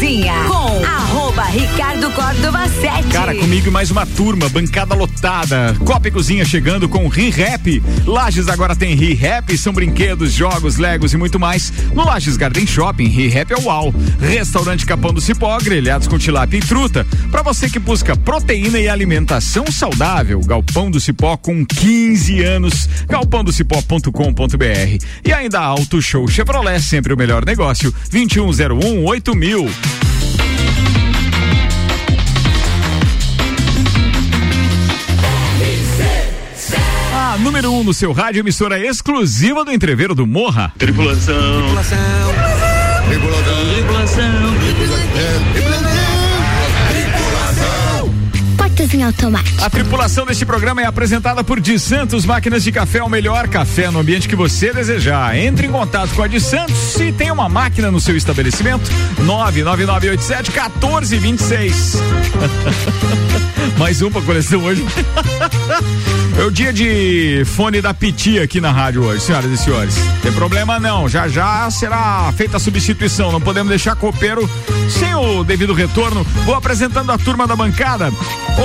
Cozinha com Ricardo Córdova 7. Cara, comigo mais uma turma, bancada lotada. Copa e Cozinha chegando com Ri-Rap. Lages agora tem Ri-Rap, são brinquedos, jogos, legos e muito mais. No Lages Garden Shopping, Ri-Rap é uau. Restaurante Capão do Cipó, grelhados com tilápia e truta. Pra você que busca proteína e alimentação saudável, Galpão do Cipó com 15 anos. galpãodocipó.com.br. E ainda Auto Show Chevrolet, sempre o melhor negócio. 2101 8000. Número 1 um no seu rádio, emissora exclusiva do entreveiro do Morra. Tripulação. Tripulação. Tripulação. Em automático. A tripulação deste programa é apresentada por Di Santos Máquinas de Café, o melhor café no ambiente que você desejar. Entre em contato com a Di Santos se tem uma máquina no seu estabelecimento. 99987 1426. Mais um pra coleção hoje. É o dia de fone da Piti aqui na rádio hoje, senhoras e senhores. Tem problema não, já já será feita a substituição. Não podemos deixar copeiro sem o devido retorno. Vou apresentando a turma da bancada.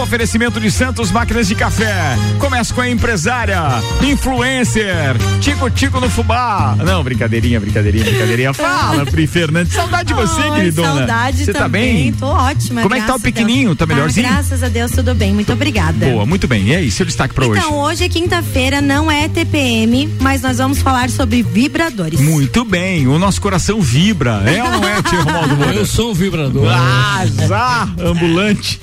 Oferecimento de Santos Máquinas de Café. Começa com a empresária, influencer, Tico Tico no Fubá. Não, brincadeirinha, brincadeirinha, brincadeirinha. Fala, Pri Fernandes. Saudade de você, Oi, queridona. Saudade Você tá também. bem? Tô ótima. Como é que tá o pequenininho? Tá melhorzinho? graças a Deus, tudo bem. Muito obrigada. Boa, muito bem. E aí, seu destaque pra hoje? Então, hoje é quinta-feira, não é TPM, mas nós vamos falar sobre vibradores. Muito bem, o nosso coração vibra. É ou não é, tio Romaldo Moura? Eu sou um vibrador. Ah, já, ambulante.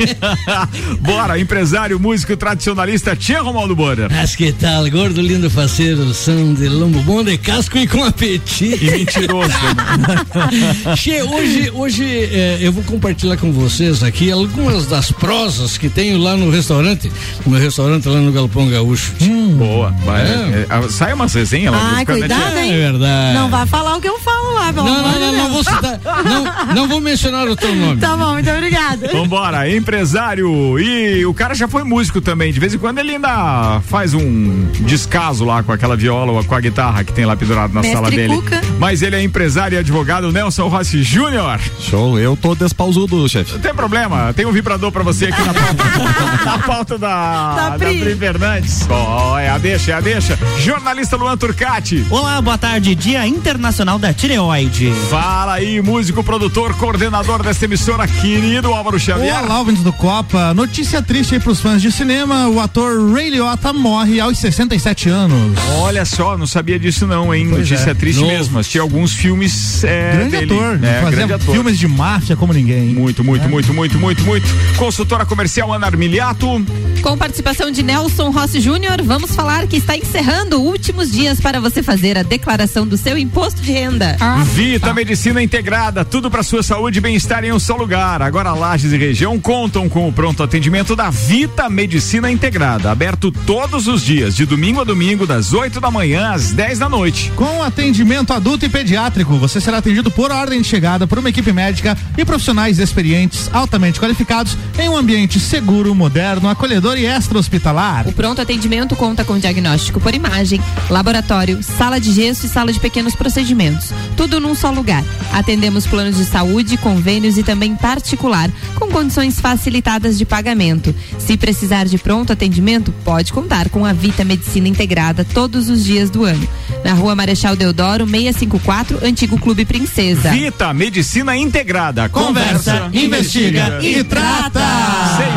Bora, empresário, músico tradicionalista, tia Romaldo Moura. Mas que tal, gordo, lindo, faceiro, são de lombo bom, de casco e com apetite. E mentiroso. né? che, hoje, hoje eh, eu vou compartilhar com vocês aqui algumas das prosas que tenho lá no restaurante, no meu restaurante lá no Galpão Gaúcho. Boa, vai. É. É, sai umas resenhas lá. Ai, né, cuidado, É hein? verdade. Não vai falar o que eu falo lá, pelo Não, amor não, não, de não Deus. vou citar, não, não vou mencionar o teu nome. Tá bom, muito obrigada. Vambora, empresário. E o cara já foi músico também. De vez em quando ele ainda faz um descaso lá com aquela viola ou com a guitarra que tem lá pendurado na Mestre sala dele. Cuca. Mas ele é empresário e advogado Nelson Rossi Júnior. Show, eu tô despausudo, chefe. Não tem problema, tem um vibrador pra você aqui na pauta, na pauta da, Da da Pri. Fernandes. Ó, é a deixa, é a deixa. Jornalista Luan Turcati. Olá, boa tarde. Dia Internacional da Tireoide. Fala aí, músico, produtor, coordenador desta emissora, querido Álvaro Xavier. Olá, ouvintes do Copa. Notícia triste aí pros fãs de cinema. O ator Ray Liotta morre aos 67 anos. Olha só, não sabia disso não, hein? Pois Notícia é. triste Novo. mesmo. Assisti alguns filmes é, grande dele. ator. É, fazia grande ator. filmes de máfia como ninguém. Muito, muito, muito, muito, muito, muito. Consultora comercial Ana Armiliato. Com participação de Nelson Rossi Júnior, vamos falar que está encerrando últimos dias para você fazer a declaração do seu imposto de renda. Vita Medicina Integrada, tudo para sua saúde e bem-estar em um só lugar. Agora Lages e região contam com o pronto atendimento da Vita Medicina Integrada, aberto todos os dias, de domingo a domingo, das 8 da manhã às 10 da noite. Com atendimento adulto e pediátrico, você será atendido por ordem de chegada por uma equipe médica e profissionais experientes, altamente qualificados, em um ambiente seguro, moderno, acolhedor e extra-hospitalar. O pronto atendimento conta com diagnóstico por imagem, laboratório, sala de gesso e sala de pequenos procedimentos. Tudo num só lugar. Atendemos planos de saúde, convênios e também particular, com condições facilitadas de pagamento. Se precisar de pronto atendimento, pode contar com a Vita Medicina Integrada todos os dias do ano. Na rua Marechal Deodoro, 654, Antigo Clube Princesa. Vita Medicina Integrada. Conversa, investiga e trata.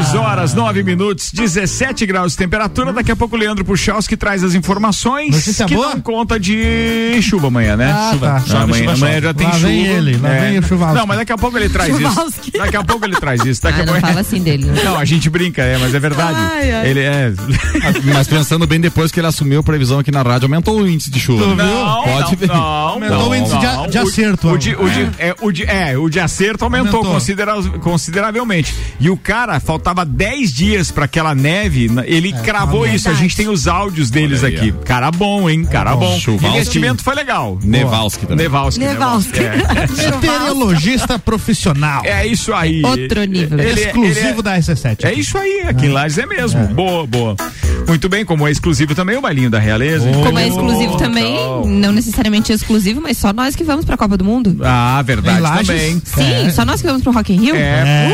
6 horas, 9 minutos, 17 graus de temperatura. Daqui a pouco o Leandro Puchalski traz as informações. Notícia que boa? não conta de chuva amanhã, né? Ah, chuva. tá. Chove, amanhã, chuva, amanhã já tem Lá chuva. É. vem ele, lá vem o Chuvalski. Não, mas daqui a pouco ele traz Chuvalski. isso. Daqui a pouco ele traz isso. Daqui Ah, a não pouco... fala assim dele. né? Não, a gente brinca, é, mas é verdade. Ai, ai. Ele é. Mas pensando bem, depois que ele assumiu a previsão aqui na rádio, aumentou o índice de chuva. Não, Pode não, ver. não, Aumentou não, o índice de de acerto, O, de, o, de, é. é, o, de, é, o de acerto aumentou, Aumentou. considera- consideravelmente. E o cara, faltava 10 dias pra aquela neve, ele cravou verdade. isso. A gente tem os áudios deles aí, aqui. Cara bom, hein? Cara bom. bom. Chuvalski. Investimento foi legal. Nevalski também. Nevalski. Nevalski. É. Meteorologista profissional. É isso aí. Outro nível. Ele- ele Exclusivo é- da RC7. É isso aí, aqui em Lages é mesmo. Boa, boa. Muito bem, como é exclusivo também o bailinho da realeza. Como é exclusivo também também, não necessariamente exclusivo, mas só nós que vamos pra Copa do Mundo. Ah, verdade também. Sim, só nós que vamos pro Rock in Rio. É,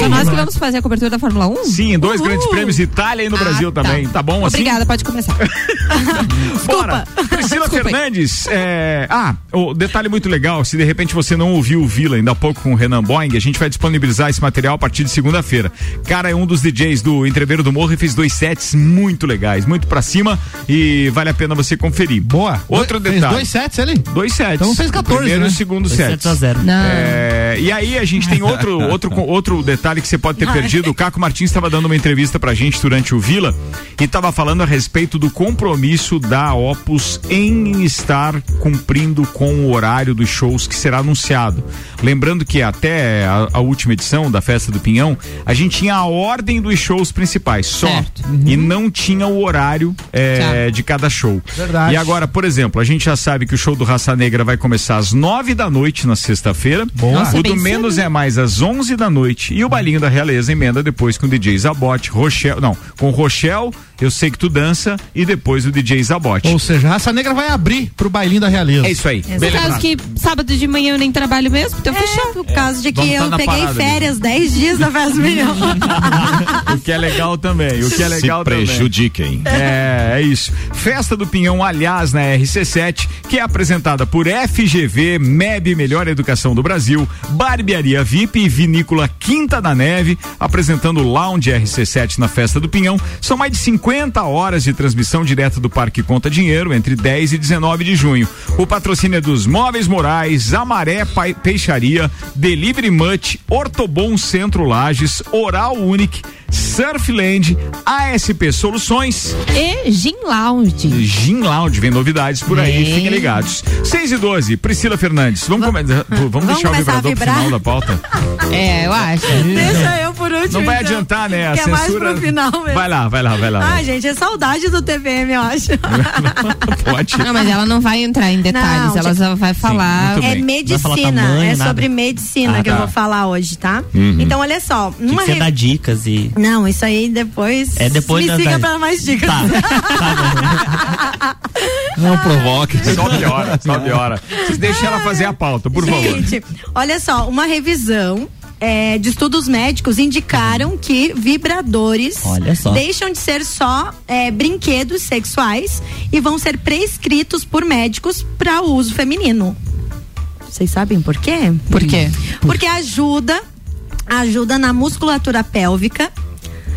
Só nós que vamos fazer a cobertura da Fórmula 1. Sim, dois Uhul. grandes prêmios Itália e no Ah, Brasil tá. também. Tá bom assim? Obrigada, pode começar. Bora. Priscila Desculpa. Fernandes. é, Ah, o detalhe muito legal: se de repente você não ouviu o Vila ainda há pouco com o Renan Boing, a gente vai disponibilizar esse material a partir de segunda-feira. Cara, é um dos DJs do Entreveiro do Morro e fez dois sets muito legais, muito pra cima e vale a pena você conferir. Boa. Outro Fez detalhe. dois sets ali? Dois sets. Então fez 14, Primeiro né? e segundo Dois sets. sets a zero. Não. É, e aí a gente tem outro, outro, outro detalhe que você pode ter perdido. O Caco Martins estava dando uma entrevista pra gente durante o Vila e estava falando a respeito do compromisso da Opus em estar cumprindo com o horário dos shows que será anunciado. Lembrando que até a, a última edição da Festa do Pinhão, a gente tinha a ordem dos shows principais só Certo. e não tinha o horário é, de cada show. Verdade. E agora, por exemplo, a gente já sabe que o show do Raça Negra vai começar às nove da noite na sexta-feira. O do Menos cedo. é mais às onze da noite. E o Bailinho da Realeza emenda depois com o DJ Zabote, Rochelle. Não, com Rochelle, Eu Sei Que Tu Dança e depois o DJ Zabote. Ou seja, a Raça Negra vai abrir pro bailinho da realeza. É isso aí. Por causa que sábado de manhã eu nem trabalho mesmo, então fechou. É, por causa de que Vamos tá eu na peguei férias 10 dias da festa do milhão. O que é legal também. O que é Se legal também. prejudiquem. É, é isso. Festa do Pinhão, aliás, na RC7, que é apresentada por FGV, MEB Melhor Educação do Brasil, Barbearia VIP e Vinícola Quinta da Neve, apresentando o Lounge RC7 na Festa do Pinhão. São mais de 50 horas de transmissão direta do Parque Conta Dinheiro, entre 10 e 19 de junho. O patrocínio é dos Móveis Morais, Amaré Peixaria, Delivery Much, Ortobon Centro Lages, Oral Unique, Surfland, ASP Soluções E Gin Lounge. Gin Lounge, vem novidades por aí, Vem. fiquem ligados. 6 e 12, Priscila Fernandes. Vamos, come- vamos, vamos deixar o vibrador pro final da pauta? É, eu acho. Deixa eu por último. Não vai então, adiantar, né? A é mais censura. pro final mesmo. Vai lá, vai lá, vai lá. Ah, gente, é saudade do TPM, eu acho. Pode. Não, mas ela não vai entrar em detalhes, Não, ela só vai falar. muito É bem. Vai falar medicina, tamanho, é nada. sobre medicina Ah, que eu tá. vou falar hoje, tá? Uhum. Então, olha só, Que numa que você re- dá dicas e. Não, isso aí depois. É depois Me da- siga da- pra mais dicas. Tá. Não provoque. Só piora, só piora. Vocês deixem ela fazer a pauta, por favor. Gente, olha só, uma revisão é, de estudos médicos indicaram que vibradores deixam de ser só é, brinquedos sexuais e vão ser prescritos por médicos para uso feminino. Vocês sabem por quê? Por quê? Porque ajuda, ajuda na musculatura pélvica.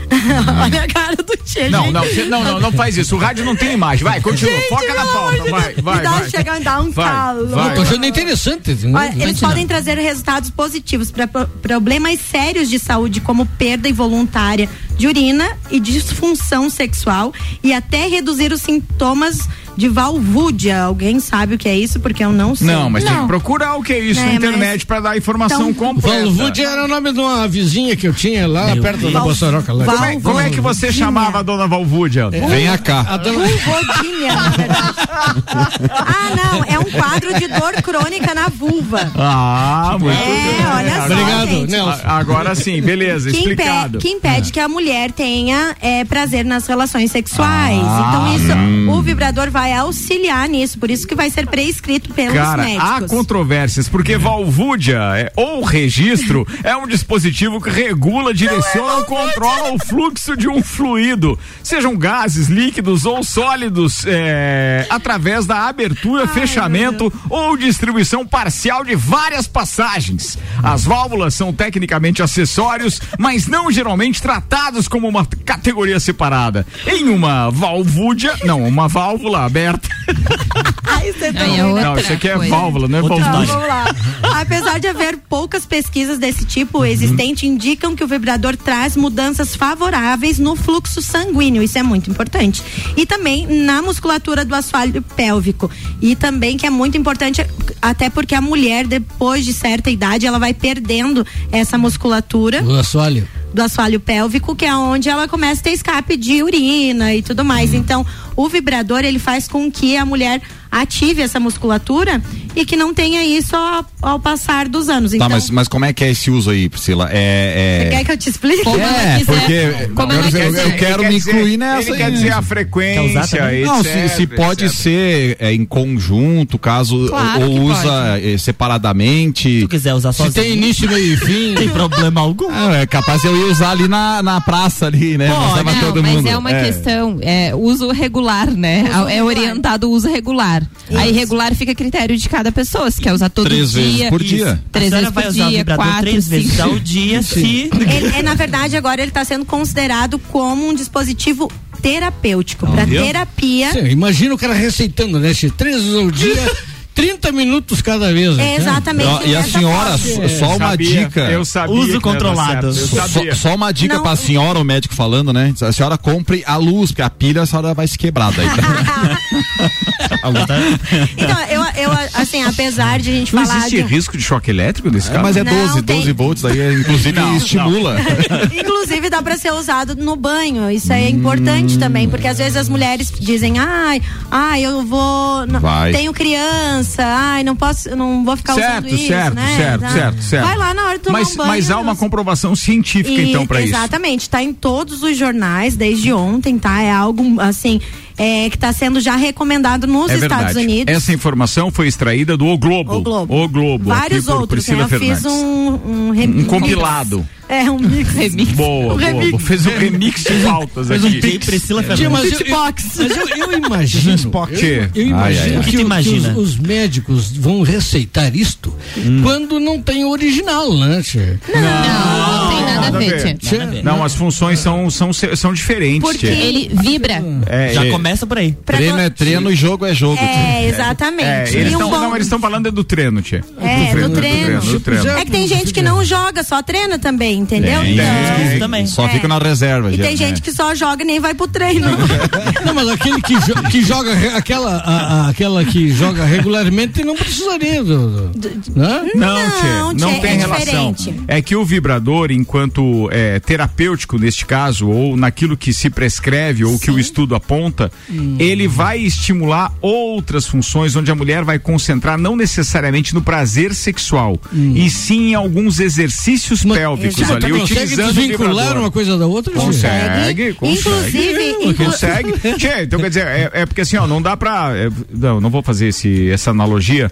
Olha a cara do Tchê, Não, não, não, não, não faz isso. O rádio não tem imagem. Vai, continua. Gente, Foca na pauta. Vai, vai, dá, vai. Chega a dar um Vai, calor. vai. Eu tô achando interessante. entendeu? Olha, eles podem trazer resultados positivos para problemas sérios de saúde, como perda involuntária de urina e disfunção sexual, e até reduzir os sintomas de valvúdia. Alguém sabe o que é isso? Porque eu não sei. Não, mas tem que procurar o que é isso É, na mas- internet pra dar informação Então- completa. Valvude era o nome de uma vizinha que eu tinha lá Meu perto da Deus. Bossoroca. Lá. Val- Como é, como é que você chamava a dona Valvúdia? Venha cá. A dona- Vulvodinha, na verdade. ah, não, é um quadro de dor crônica na vulva. Ah, muito É, bem. olha só, Obrigado, gente. Nelson. A- Agora sim, beleza, que, explicado. que impede que a mulher tenha é, prazer nas relações sexuais. Ah, então, isso, o vibrador vai auxiliar nisso, por isso que vai ser prescrito pelos Cara, há médicos. controvérsias, porque valvúdia é, ou registro é um dispositivo que regula, direciona ou controla o fluxo de um fluido, sejam gases, líquidos ou sólidos, é, através da abertura, fechamento ou distribuição parcial de várias passagens. As válvulas são tecnicamente acessórios, mas não geralmente tratados como uma categoria separada. Em uma valvúdia, não, uma válvula aberta. Ai, você tá Aí é outra Não, isso aqui é coisa. válvula, não é Outra valvúdia. Vamos lá. Apesar de haver poucas pesquisas desse tipo existente, indicam que o vibrador traz mudanças favoráveis no fluxo sanguíneo. Isso é muito importante. E também na musculatura do assoalho pélvico. E também que é muito importante, até porque a mulher, depois de certa idade, ela vai perdendo essa musculatura O assoalho. do assoalho pélvico, que é onde ela começa a ter escape de urina e tudo mais. Então, o vibrador ele faz com que a mulher ative essa musculatura e que não tenha isso ao, ao passar dos anos. Tá, Então, mas, mas como é que é esse uso aí, Priscila? É. você é... quer que eu te explique? Como É, porque Como eu, eu- quero me incluir dizer- nessa. Ele quer dizer a frequência, etc, Não, se, se pode etc. ser é, em conjunto, caso Claro ou usa eh, separadamente. Se tu quiser usar Se sozinho, tem início, meio e fim. não tem problema algum. Ah, é capaz de eu ir usar ali na, na praça ali, né? Pra Não, todo mas mundo. é uma questão, é uso regular, né? Uso é regular. orientado o uso regular. Aí regular fica a critério de cada pessoa, se quer usar todo Três dia. vezes por dia. Três a senhora vezes por dia, quatro, três vezes ao dia se... Ele, é, na verdade, agora ele está sendo considerado como um dispositivo terapêutico para terapia. Sim, imagina o cara receitando, né? Três vezes ao dia, 30 minutos cada vez. né? É exatamente. Ó, e a senhora, fase. só- uma Sabia, dica. Eu sabia. Uso controlado. Só, só uma dica Não. pra senhora, o médico falando, né? A senhora compre a luz, porque a pilha a senhora vai se quebrar daí. Então, eu, eu, assim, apesar de a gente Não falar existe de. risco de choque elétrico nesse É, caso? mas é Não, 12, tem. 12 volts, aí é, inclusive Não, estimula. Inclusive dá para ser usado no banho. Isso aí é importante também, porque às vezes as mulheres dizem: "Ai, ai, eu vou, Vai. tenho criança, ai, não posso, não vou ficar Certo, usando isso, certo, né?" certo, certo, certo. Vai lá na hora de tomar Mas, um banho. mas há uma comprovação científica, E- então, pra isso. Exatamente, está em todos os jornais desde ontem, tá? É algo assim é, que está sendo já recomendado nos É Estados verdade. Unidos. Essa informação foi extraída do O Globo. O Globo. O Globo. Vários outros, Priscila né? Eu fiz Fernandes. um, um, re- Um compilado. É, um mix. Boa, Um boa. remix. Fez um remix de pautas Fez um aqui. E Priscila Tia, Fernandes. mas eu, eu, mas eu, eu imagino. Um. Eu, eu Ai, imagino ai, ai. que, O que o- que imagina? os, os médicos vão receitar isto quando não tem o original, né? tia? Não, não tem nada nada a ver, tia. Nada a ver. Não, as funções são, são, são diferentes. Porque Tchê. Ele vibra. É, Já é- começa por aí. Pra treino não- é treino e jogo é jogo. É, exatamente. É, eles um tão- bom- Não, eles estão falando é do treino, tia. É, do treino. Do treino. É que tem gente que não joga, só treina também, entendeu? Tem, então, tem. Isso também. Só É. fica na reserva. E já, tem né? gente que só joga e nem vai pro treino. Não, mas aquele que, jo- que joga aquela, a- a- aquela que joga regularmente não precisaria do, do- né? Não, Não, tchê, não tchê, tem é relação. diferente. É que o vibrador, enquanto é, terapêutico neste caso, ou naquilo que se prescreve ou que o estudo aponta, ele vai estimular outras funções onde a mulher vai concentrar não necessariamente no prazer sexual, e sim em alguns exercícios pélvicos Exato. ali, utilizando desvincular uma coisa da outra? Consegue, consegue. Inclusive, inclu- Consegue. Tchê, então quer dizer, é, é porque assim, ó, não dá pra. é, não, não vou fazer esse, essa analogia,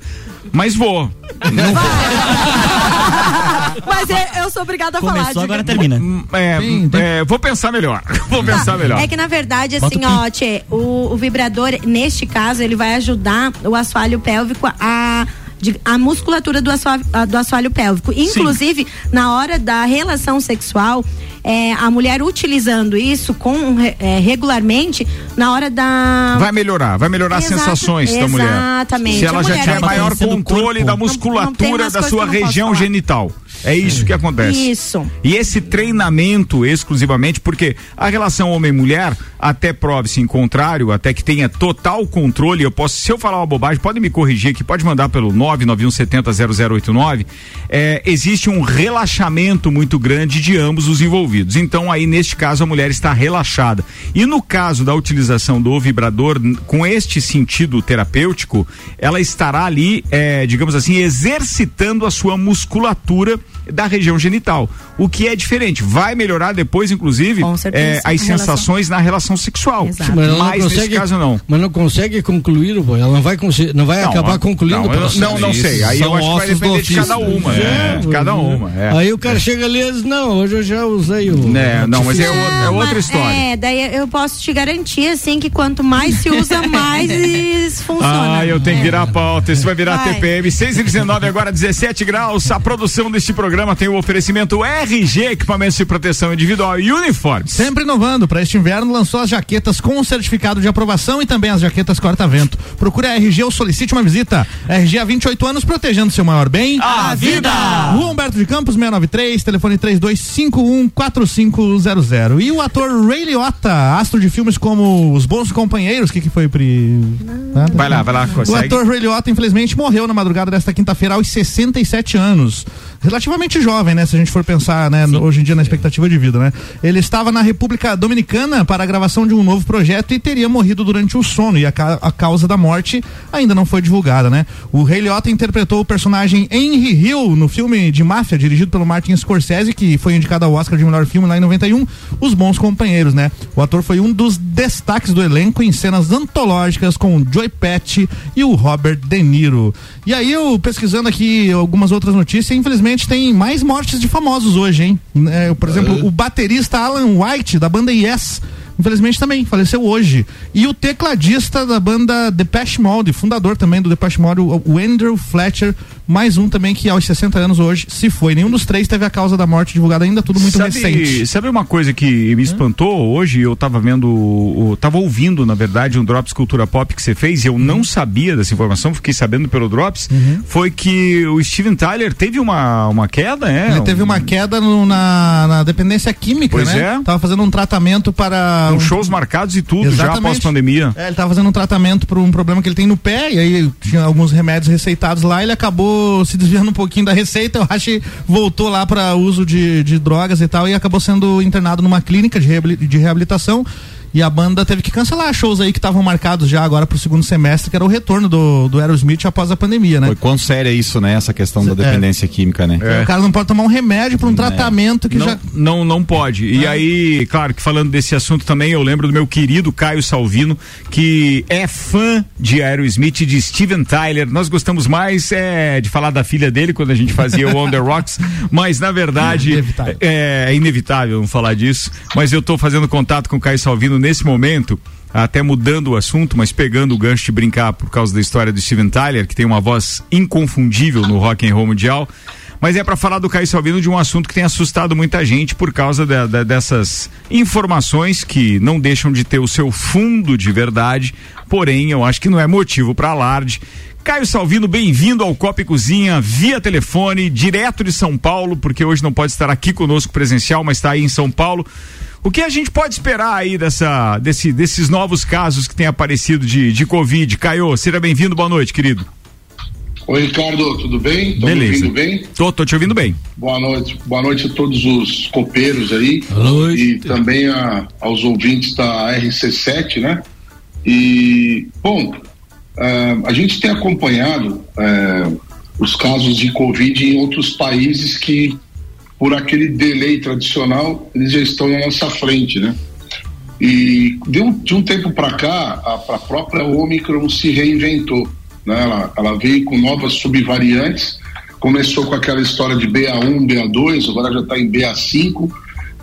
mas vou. Mas é- eu sou obrigada a falar. Começou, diga- agora termina. É, é, vou pensar melhor. Vou pensar melhor. É que na verdade, Bota assim, o ó, tchê, o, o vibrador, neste caso, ele vai ajudar o assoalho pélvico a. de- a musculatura do assoalho, do assoalho pélvico. Inclusive, na hora da relação sexual, é, a mulher utilizando isso com, é, regularmente, na hora da. Vai melhorar, vai melhorar as Exata- sensações da mulher. exatamente. Se ela A já tiver maior controle da Não- não musculatura umas da sua eu não região falar. genital. É isso que acontece. Isso. E esse treinamento exclusivamente, porque a relação homem-mulher, até prove-se em contrário, até que tenha total controle, eu posso, se eu falar uma bobagem, pode me corrigir aqui, pode mandar pelo 991700089, é, existe um relaxamento muito grande de ambos os envolvidos. Então, aí, neste caso, a mulher está relaxada. E no caso da utilização do vibrador, com este sentido terapêutico, ela estará ali, é, digamos assim, exercitando a sua musculatura da região genital. O que é diferente. Vai melhorar depois, inclusive, certeza, é, as relação. sensações na relação sexual. Exato. Mas ela não Mas nesse consegue, caso não. Mas não consegue concluir, o- ela não vai, não vai Não, acabar a- concluindo não, o eu- processo. não, não sei. Aí eu São acho que vai depender de cada uma. É, de cada uma. É. Aí o cara chega ali e diz, não, hoje eu já usei o. É, não, mas é, é outra mas- história. É, daí eu posso te garantir, assim, que quanto mais se usa, mais funciona. Ah, eu tenho que virar a pauta. Isso vai virar Vai. TPM. 6 e 19, agora 17 graus. A produção deste programa tem o oferecimento RG, equipamentos de proteção individual e uniformes. Sempre inovando, para este inverno lançou as jaquetas com certificado de aprovação e também as jaquetas corta-vento. Procure a RG ou solicite uma visita. RG há 28 anos protegendo seu maior bem. A vida! Rua Humberto de Campos 693, telefone 32514500. E o ator Ray Liotta, astro de filmes como Os Bons Companheiros, o que que foi, Pri? Nada? Vai lá, vai lá, O consegue. ator Ray Liotta, infelizmente, morreu na madrugada desta quinta-feira aos 67 anos. Relativamente jovem, né? Se a gente for pensar, né, hoje em dia na expectativa de vida, né? Ele estava na República Dominicana para a gravação de um novo projeto e teria morrido durante o sono e a, ca- a causa da morte ainda não foi divulgada, né? O Ray Liotta interpretou o personagem Henry Hill no filme de máfia dirigido pelo Martin Scorsese, que foi indicado ao Oscar de melhor filme lá em 91, Os Bons Companheiros, né? O ator foi um dos destaques do elenco em cenas antológicas com o Joy Patch e o Robert De Niro. E aí eu pesquisando aqui algumas outras notícias, infelizmente tem mais mortes de famosos hoje, hein? É, por exemplo, o baterista Alan White da banda Yes Infelizmente também, faleceu hoje. E o tecladista da banda Depeche Mode, fundador também do Depeche Mode, o o Andrew Fletcher, mais um também que aos 60 anos hoje se foi. Nenhum dos três teve a causa da morte divulgada ainda, tudo muito sabe, recente. Sabe uma coisa que me espantou hoje? Eu tava vendo, o, tava ouvindo, na verdade, um Drops Cultura Pop que você fez e eu não sabia dessa informação, fiquei sabendo pelo Drops. Foi que o Steven Tyler teve uma, uma queda, é? Ele teve uma queda no- na, na dependência química, Pois né? é. Tava fazendo um tratamento para. Com shows marcados e tudo, já Exatamente. após pandemia. É, ele tava fazendo um tratamento para um problema que ele tem no pé, e aí tinha alguns remédios receitados lá, ele acabou se desviando um pouquinho da receita, eu acho que voltou lá para uso de, de drogas e tal, e acabou sendo internado numa clínica de reabilitação. E a banda teve que cancelar shows aí que estavam marcados já agora pro segundo semestre, que era o retorno do, do Aerosmith após a pandemia, né? Foi quão séria é isso, né? Essa questão da dependência química, né? O cara não pode tomar um remédio para um tratamento que não, já. não, não pode. E aí, claro que falando desse assunto também, eu lembro do meu querido Caio Salvino, que é fã de Aerosmith e de Steven Tyler. Nós gostamos mais é, de falar da filha dele quando a gente fazia o On The Rocks, mas na verdade Inevitável. é, é inevitável não falar disso. Mas eu tô fazendo contato com o Caio Salvino nesse momento. Até mudando o assunto, mas pegando o gancho de brincar por causa da história do Steven Tyler, que tem uma voz inconfundível no rock and roll mundial. Mas é para falar do Caio Salvino de um assunto que tem assustado muita gente por causa dessas informações que não deixam de ter o seu fundo de verdade, porém eu acho que não é motivo para alarde. Caio Salvino, bem-vindo ao Copa e Cozinha via telefone, direto de São Paulo, porque hoje não pode estar aqui conosco presencial, mas está aí em São Paulo. O que a gente pode esperar aí dessa, desse, desses novos casos que têm aparecido de, de Covid? Caio, seja bem-vindo, boa noite, querido. Oi, Ricardo, tudo bem? Tô me Beleza. ouvindo bem? Tô, tô te ouvindo bem. Boa noite. Boa noite a todos os copeiros aí. Boa noite. E também a- aos ouvintes da RC7, né? E, bom, eh, a gente tem acompanhado eh, os casos de Covid em outros países que, por aquele delay tradicional, eles já estão na nossa frente, né? E de um, de um tempo para cá, a, a própria Omicron se reinventou. Né? Ela, ela veio com novas subvariantes, começou com aquela história de BA1, BA2, agora já está em BA5,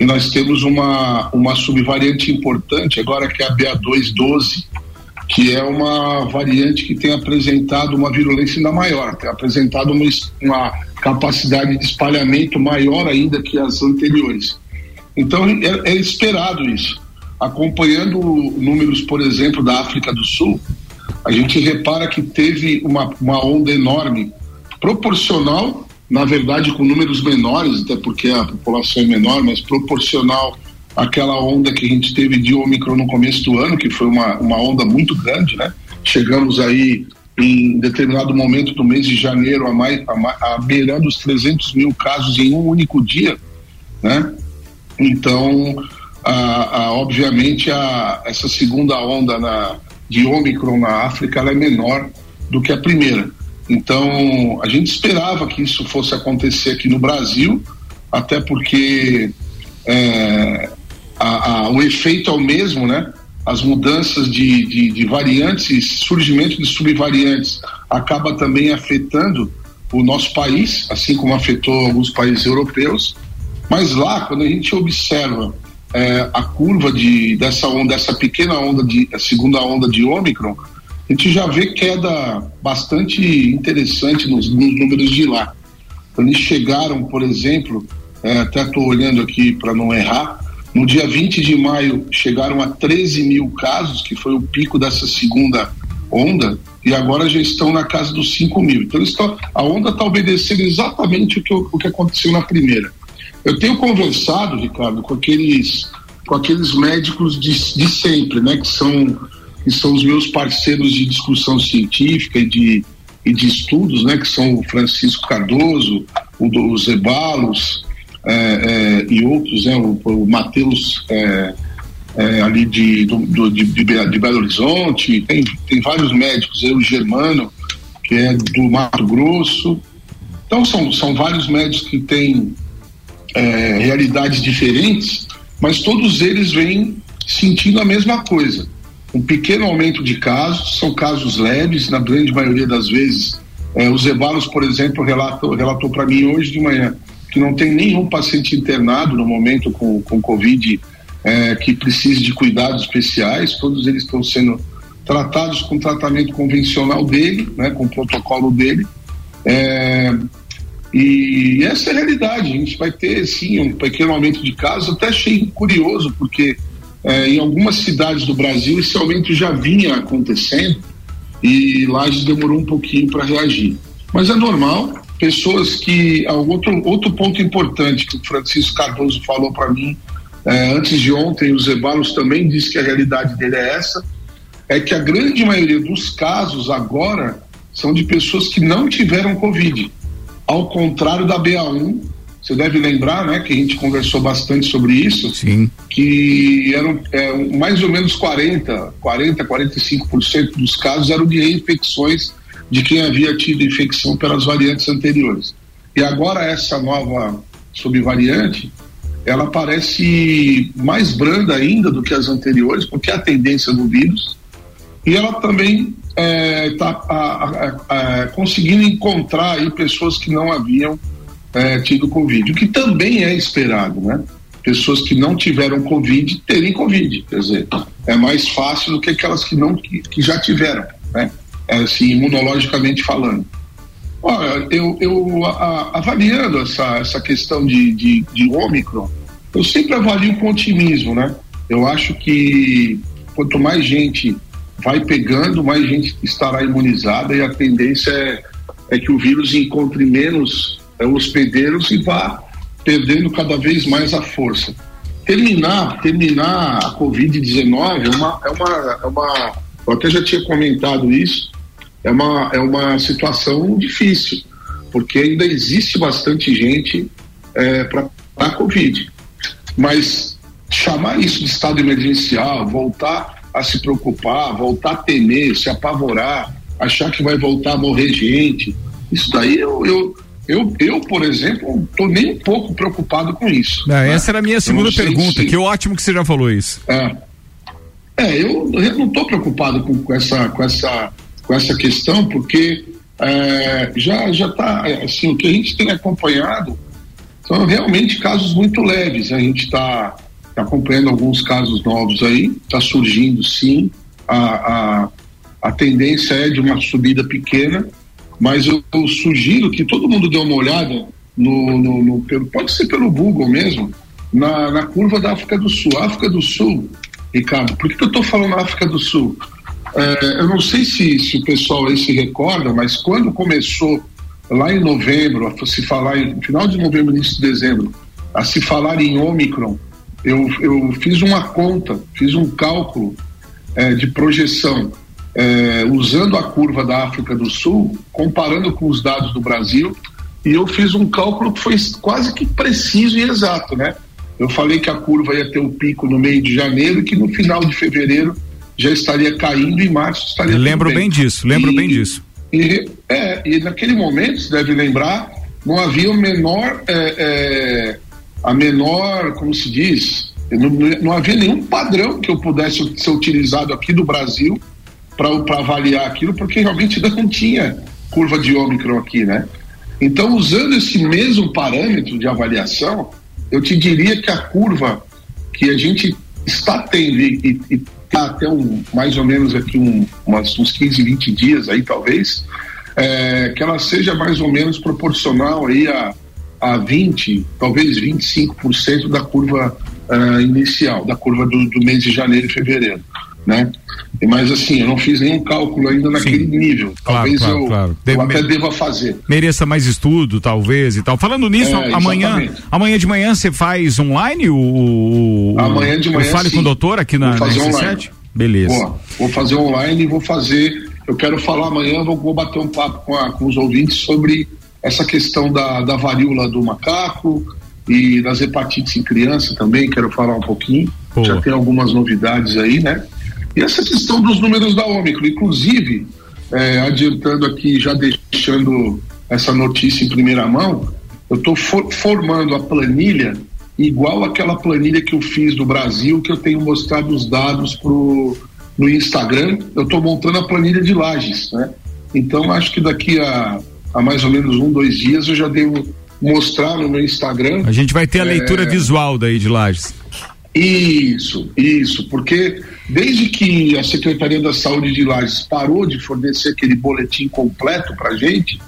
e nós temos uma, uma subvariante importante agora que é a BA212, que é uma variante que tem apresentado uma virulência ainda maior, tem apresentado uma, uma capacidade de espalhamento maior ainda que as anteriores. Então é, é esperado isso. Acompanhando números, por exemplo, da África do Sul, a gente repara que teve uma, uma onda enorme, proporcional, na verdade, com números menores, até porque a população é menor, mas proporcional àquela onda que a gente teve de Ômicron no começo do ano, que foi uma, uma onda muito grande, né? Chegamos aí em determinado momento do mês de janeiro a, mais, a, a beirando os 300 mil casos em um único dia, né? Então, a, a- obviamente, a, essa segunda onda na, de Ômicron na África ela é menor do que a primeira. Então, a gente esperava que isso fosse acontecer aqui no Brasil, até porque é, a- a- o efeito é o mesmo, né? As mudanças de, de, de variantes, surgimento de subvariantes, acaba também afetando o nosso país, assim como afetou alguns países europeus. Mas lá, quando a gente observa eh, a curva de, dessa onda, dessa pequena onda de a segunda onda de Ômicron, a gente já vê queda bastante interessante nos, nos números de lá. Então, eles chegaram, por exemplo, eh, até estou olhando aqui para não errar, no dia 20 de maio chegaram a 13 mil casos, que foi o pico dessa segunda onda, e agora já estão na casa dos 5 mil. Então a onda está obedecendo exatamente o que, o que aconteceu na primeira. Eu tenho conversado, Ricardo, com aqueles, com aqueles médicos de, de sempre, né, que são, que são os meus parceiros de discussão científica e de, e de estudos, né, que são o Francisco Cardoso, o, o Zebalos é, é, e outros, né, o, o Matheus é, é, ali de, do, do- de, de Be- de Belo Horizonte, tem, tem vários médicos, aí, o Germano, que é do Mato Grosso. Então são, são vários médicos que têm realidades diferentes, mas todos eles vêm sentindo a mesma coisa. Um pequeno aumento de casos, são casos leves, na grande maioria das vezes. É, o Zebalos, por exemplo, relatou, relatou para mim hoje de manhã que não tem nenhum paciente internado no momento com, com Covid é, que precise de cuidados especiais, todos eles estão sendo tratados com tratamento convencional dele, né, com o protocolo dele. É, e essa é a realidade. A gente vai ter, sim, um pequeno aumento de casos. Até achei curioso, porque eh, em algumas cidades do Brasil esse aumento já vinha acontecendo e Lages demorou um pouquinho para reagir. Mas é normal. Pessoas que. Outro, outro ponto importante que o Francisco Cardoso falou para mim eh, antes de ontem, o Zebalos também disse que a realidade dele é essa: é que a grande maioria dos casos agora são de pessoas que não tiveram Covid ao contrário da BA1. Você deve lembrar, né, que a gente conversou bastante sobre isso, Sim. que eram é, mais ou menos 40, 40, 45% dos casos eram de reinfecções de quem havia tido infecção pelas variantes anteriores. E agora essa nova subvariante, ela parece mais branda ainda do que as anteriores, porque é a tendência do vírus, e ela também está conseguindo encontrar aí pessoas que não haviam é, tido Covid, o que também é esperado, né? Pessoas que não tiveram Covid terem Covid, quer dizer, é mais fácil do que aquelas que não que, que já tiveram, né? Assim, imunologicamente falando. Olha, eu, eu a- avaliando essa, essa questão de, de, de Ômicron, eu sempre avalio com otimismo, né? Eu acho que quanto mais gente vai pegando, mais gente estará imunizada e a tendência é, é que o vírus encontre menos é, hospedeiros e vá perdendo cada vez mais a força. Terminar, terminar a Covid-19 é uma, é uma, é uma. Eu até já tinha comentado isso, é uma, é uma situação difícil, porque ainda existe bastante gente é, para a Covid. Mas chamar isso de estado emergencial, voltar a se preocupar, voltar a temer, se apavorar, achar que vai voltar a morrer gente, isso daí eu, eu, eu, eu por exemplo, estou nem um pouco preocupado com isso. Né? essa era a minha segunda pergunta. se- Que ótimo que você já falou isso. é. É, eu, eu não estou preocupado com, com essa, com, essa, com essa questão, porque é, já já está assim o que a gente tem acompanhado são realmente casos muito leves. A gente está acompanhando alguns casos novos aí, está surgindo sim. A, a, a tendência é de uma subida pequena, mas eu, eu sugiro que todo mundo dê uma olhada no, no, no- pelo- pode ser pelo Google mesmo, na, na curva da África do Sul. África do Sul, Ricardo, por que eu estou falando África do Sul? É, eu não sei se, se o pessoal aí se recorda, mas quando começou lá em novembro, a se falar em final de novembro, início de dezembro, a se falar em Omicron, eu, eu fiz uma conta, fiz um cálculo é, de projeção é, usando a curva da África do Sul, comparando com os dados do Brasil, e eu fiz um cálculo que foi quase que preciso e exato, né? Eu falei que a curva ia ter um pico no meio de janeiro e que no final de fevereiro já estaria caindo e em março estaria Lembro bem disso, lembro E- bem disso. e, é, e naquele momento, você deve lembrar, não havia o menor, é, é, a menor, como se diz, não, não havia nenhum padrão que eu pudesse ser utilizado aqui do Brasil para avaliar aquilo, porque realmente não tinha curva de Ômicron aqui, né? Então, usando esse mesmo parâmetro de avaliação, eu te diria que a curva que a gente está tendo e, e, e tá até um, mais ou menos aqui um, umas, uns 15, 20 dias aí talvez, é, que ela seja mais ou menos proporcional aí a, a 20, talvez 25% da curva ah, inicial, da curva do, do mês de janeiro e fevereiro, né? Mas assim, eu não fiz nenhum cálculo ainda naquele nível. Claro, Talvez claro, eu, claro. eu Deve- até deva fazer. Mereça mais estudo, talvez e tal. Falando nisso, É, amanhã, exatamente. amanhã de manhã você faz online o, o, Amanhã de o manhã, Fale sim. com o doutor aqui na, Vou na fazer RC7? online. Beleza. Boa. Vou fazer online e vou fazer. eu quero falar amanhã, vou, vou bater um papo com, a- com os ouvintes sobre essa questão da, da varíola do macaco e das hepatites em criança também, quero falar um pouquinho. Boa. Já tem algumas novidades aí, né? E essa questão dos números da Ômicron, inclusive, é, adiantando aqui, já deixando essa notícia em primeira mão, eu estou formando a planilha igual aquela planilha que eu fiz do Brasil, que eu tenho mostrado os dados pro, no Instagram. Eu estou montando a planilha de lajes, né? Então, acho que daqui a, a mais ou menos um, dois dias eu já devo mostrar no meu Instagram. A gente vai ter a leitura É. visual daí de Lages. Isso, isso, porque desde que a Secretaria da Saúde de Lages parou de fornecer aquele boletim completo para gente,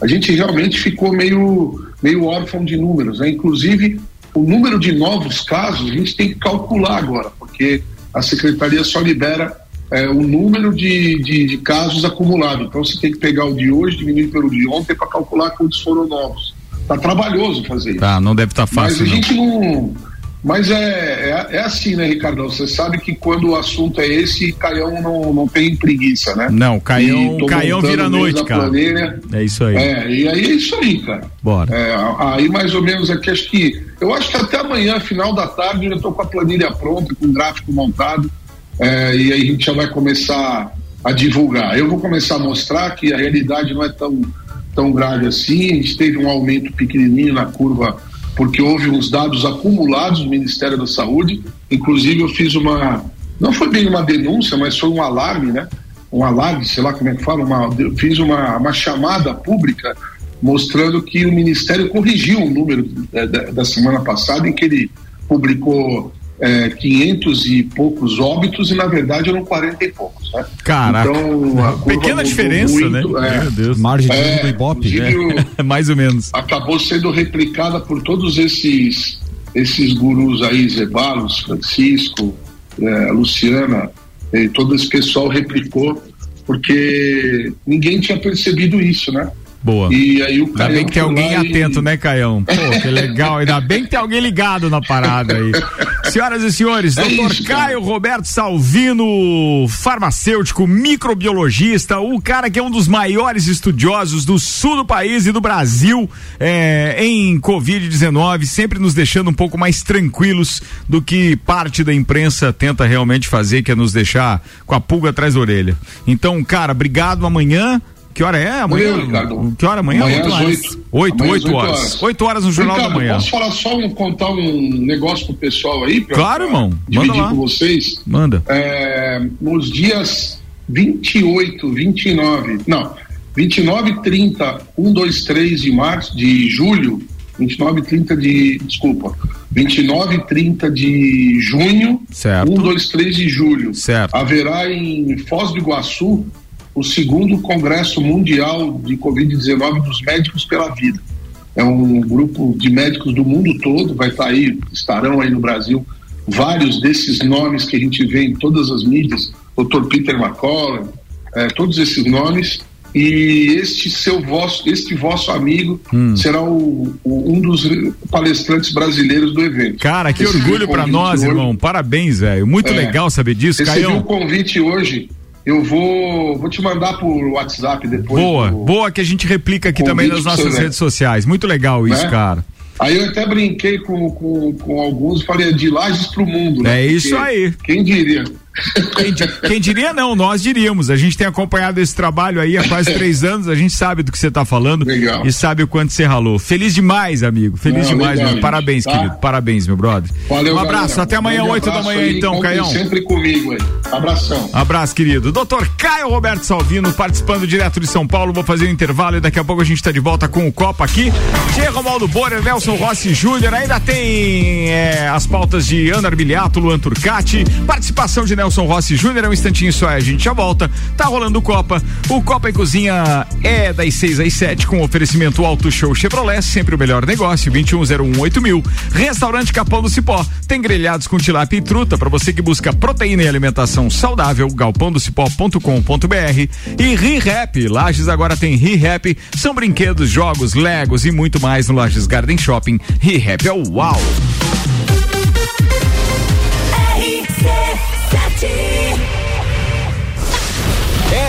a gente realmente ficou meio, meio órfão de números, né? Inclusive, o número de novos casos a gente tem que calcular agora, porque a Secretaria só libera é, o número de, de, de casos acumulados. Então, você tem que pegar o de hoje, diminuir pelo de ontem para calcular quantos foram novos. Tá trabalhoso fazer isso. Tá, não deve estar fácil, Mas a não. gente não. Mas é, é, é assim, né, Ricardão? Você sabe que quando o assunto é esse, Caião não, não tem preguiça, né? Não, Caião- Caião vira noite, cara. planilha. É isso aí. É, e aí é isso aí, cara. Bora. É, aí mais ou menos aqui, acho que. Eu acho que até amanhã, final da tarde, eu já estou com a planilha pronta, com o gráfico montado. é, e aí a gente já vai começar a divulgar. Eu vou começar a mostrar que a realidade não é tão, tão grave assim. A gente teve um aumento pequenininho na curva, porque houve uns dados acumulados no Ministério da Saúde. Inclusive, eu fiz uma. Não foi bem uma denúncia, mas foi um alarme, né? Um alarme, sei lá como é que fala. Uma, eu fiz uma, uma chamada pública mostrando que o Ministério corrigiu o número eh, da, da semana passada, em que ele publicou eh, 500 e poucos óbitos e, na verdade, eram 40 e poucos. Né? Caraca. Então, Pequena diferença, muito, né? é. Meu Deus. Margem de erro É, do Ibope. o- Mais ou menos. acabou sendo replicada por todos esses esses gurus aí, Zebalos, Francisco, eh, Luciana, e todo esse pessoal replicou, porque ninguém tinha percebido isso, né? Boa. E aí o Ainda Caião bem que tem alguém lá e- atento, né, Caião? Pô, que legal. Ainda bem que tem alguém ligado na parada aí. Senhoras e senhores, É doutor isso. Caio Roberto Salvino, farmacêutico, microbiologista, o cara que é um dos maiores estudiosos do sul do país e do Brasil é, em Covid-19, sempre nos deixando um pouco mais tranquilos do que parte da imprensa tenta realmente fazer, que é nos deixar com a pulga atrás da orelha. Então, cara, obrigado amanhã. Que hora é? Amanhã? Amanhã, Ricardo. Que hora amanhã? Amanhã às horas. oito. Oito, horas. Oito horas no Jornal Ricardo, da Manhã. Posso falar só um, contar um negócio pro pessoal aí? Pra, Claro, pra irmão. Manda Dividir lá. com vocês. Manda. É, nos dias 28, 29, não, 29, 30, 1, 2, 3 de março, de julho, 29 e 30 de, desculpa, 29 e 30 de junho, Certo. 1, 2, 3 de julho, Certo. haverá em Foz do Iguaçu o segundo Congresso Mundial de Covid-19 dos Médicos pela Vida. É um grupo de médicos do mundo todo, vai estar aí, estarão aí no Brasil vários desses nomes que a gente vê em todas as mídias, Dr. Peter McCollum, eh, todos esses nomes. E este seu vosso, este vosso amigo Hum. será o, o- um dos palestrantes brasileiros do evento. Cara, que Recebi orgulho convite nós, hoje. irmão. Parabéns, velho. Muito É. legal saber disso, Recebi Caião. convite hoje. Eu vou, vou te mandar por WhatsApp depois. Boa, do- boa que a gente replica aqui também nas nossas redes sociais. Muito legal isso, Né? cara. Aí eu até brinquei com, com, com alguns, falei, de lajes pro mundo. né? É isso Porque aí. Quem diria? Quem, quem diria não, nós diríamos. A gente tem acompanhado esse trabalho aí há quase três anos, a gente sabe do que você tá falando Legal. e sabe o quanto você ralou. Feliz demais, amigo. Feliz Não, demais, legal. Parabéns, Tá? querido. Parabéns, meu brother. Valeu, um abraço, galera. até amanhã, Grande 8 da manhã, aí, então, Caião. sempre comigo aí. Abração. Abraço, querido. Doutor Caio Roberto Salvino, participando direto de São Paulo. Vou fazer um intervalo e daqui a pouco a gente está de volta com o Copa aqui. Tia Romaldo Borer, Nelson Rossi Júnior. Ainda tem é, as pautas de Ana Arbiliato, Luan Turcati. Participação de Nelson Rossi Júnior. É um instantinho só, a gente já volta. Tá rolando Copa. O Copa em Cozinha é das 6 às 7 com oferecimento Auto Show Chevrolet. Sempre o melhor negócio. 21018000. mil. Restaurante Capão do Cipó. Tem grelhados com tilápia e truta para você que busca proteína e alimentação saudável. galpãodocipó.com.br e ReHap. Lages agora tem ReHap. São brinquedos, jogos, legos e muito mais no Lages Garden Shopping. ReHap é o uau.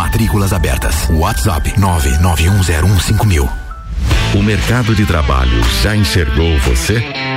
Matrículas abertas. WhatsApp 991015000. O mercado de trabalho já enxergou você?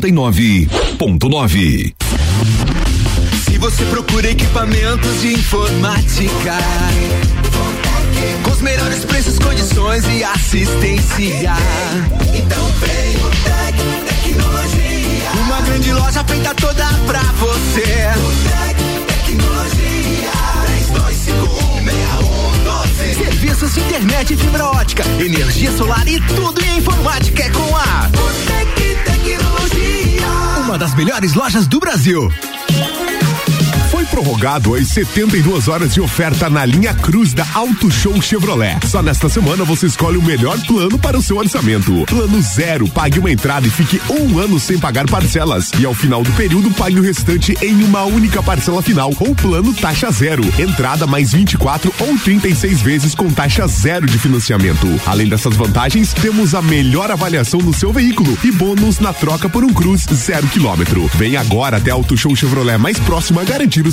89.9. Se você procura equipamentos de informática, com os melhores preços, condições e assistência. Então vem o Tec Tecnologia. Uma grande loja feita toda pra você. O Tec Tecnologia. 32516112. Serviços de internet e fibra ótica, energia solar e tudo em informática é com a Botec Tecnologia. Uma das melhores lojas do Brasil. Prorrogado as 72 horas de oferta na linha Cruz da Auto Show Chevrolet. Só nesta semana você escolhe o melhor plano para o seu orçamento. Plano zero, pague uma entrada e fique um ano sem pagar parcelas. E ao final do período, pague o restante em uma única parcela final. Ou plano taxa zero, entrada mais 24 ou 36 vezes com taxa zero de financiamento. Além dessas vantagens, temos a melhor avaliação no seu veículo e bônus na troca por um Cruz zero quilômetro. Vem agora até Auto Show Chevrolet mais próxima garantir o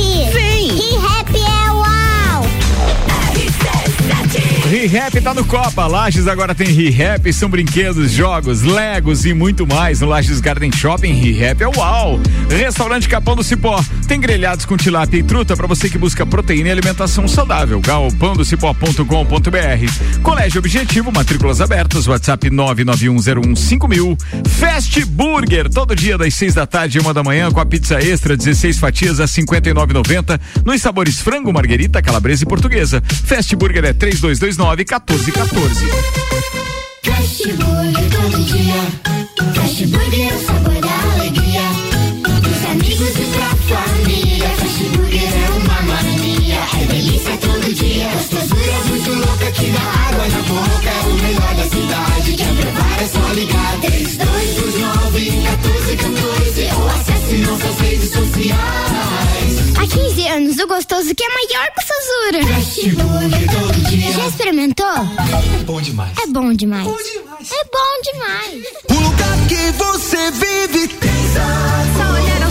Vem. ReHap é ReHap tá no Copa. Lages agora tem ReHap, são brinquedos, jogos, legos e muito mais. No Lages Garden Shopping, ReHap é uau. Restaurante Capão do Cipó. Tem grelhados com tilápia e truta para você que busca proteína e alimentação saudável. galpandocipó.com.br. Colégio Objetivo, matrículas abertas, WhatsApp 991015000. Fast Burger, todo dia das seis da tarde e uma da manhã com a pizza extra, 16 fatias a 59,90. Nos sabores frango, marguerita, calabresa e portuguesa. Fast Burger é 3229 1414. Fast Burger todo dia. Burger é o sabor da alegria. Dos amigos e pra família. É uma mania. É delícia todo dia. Gostosura muito que dá água na boca. É o melhor da cidade. É só ligar. 3229 1414 ou acesse nossas redes sociais. Há 15 anos o gostoso que é maior que o Sazura. Fast Burger todo dia. Já experimentou? É bom demais. É bom demais. É bom demais. O lugar que você vive tem Só olhar ao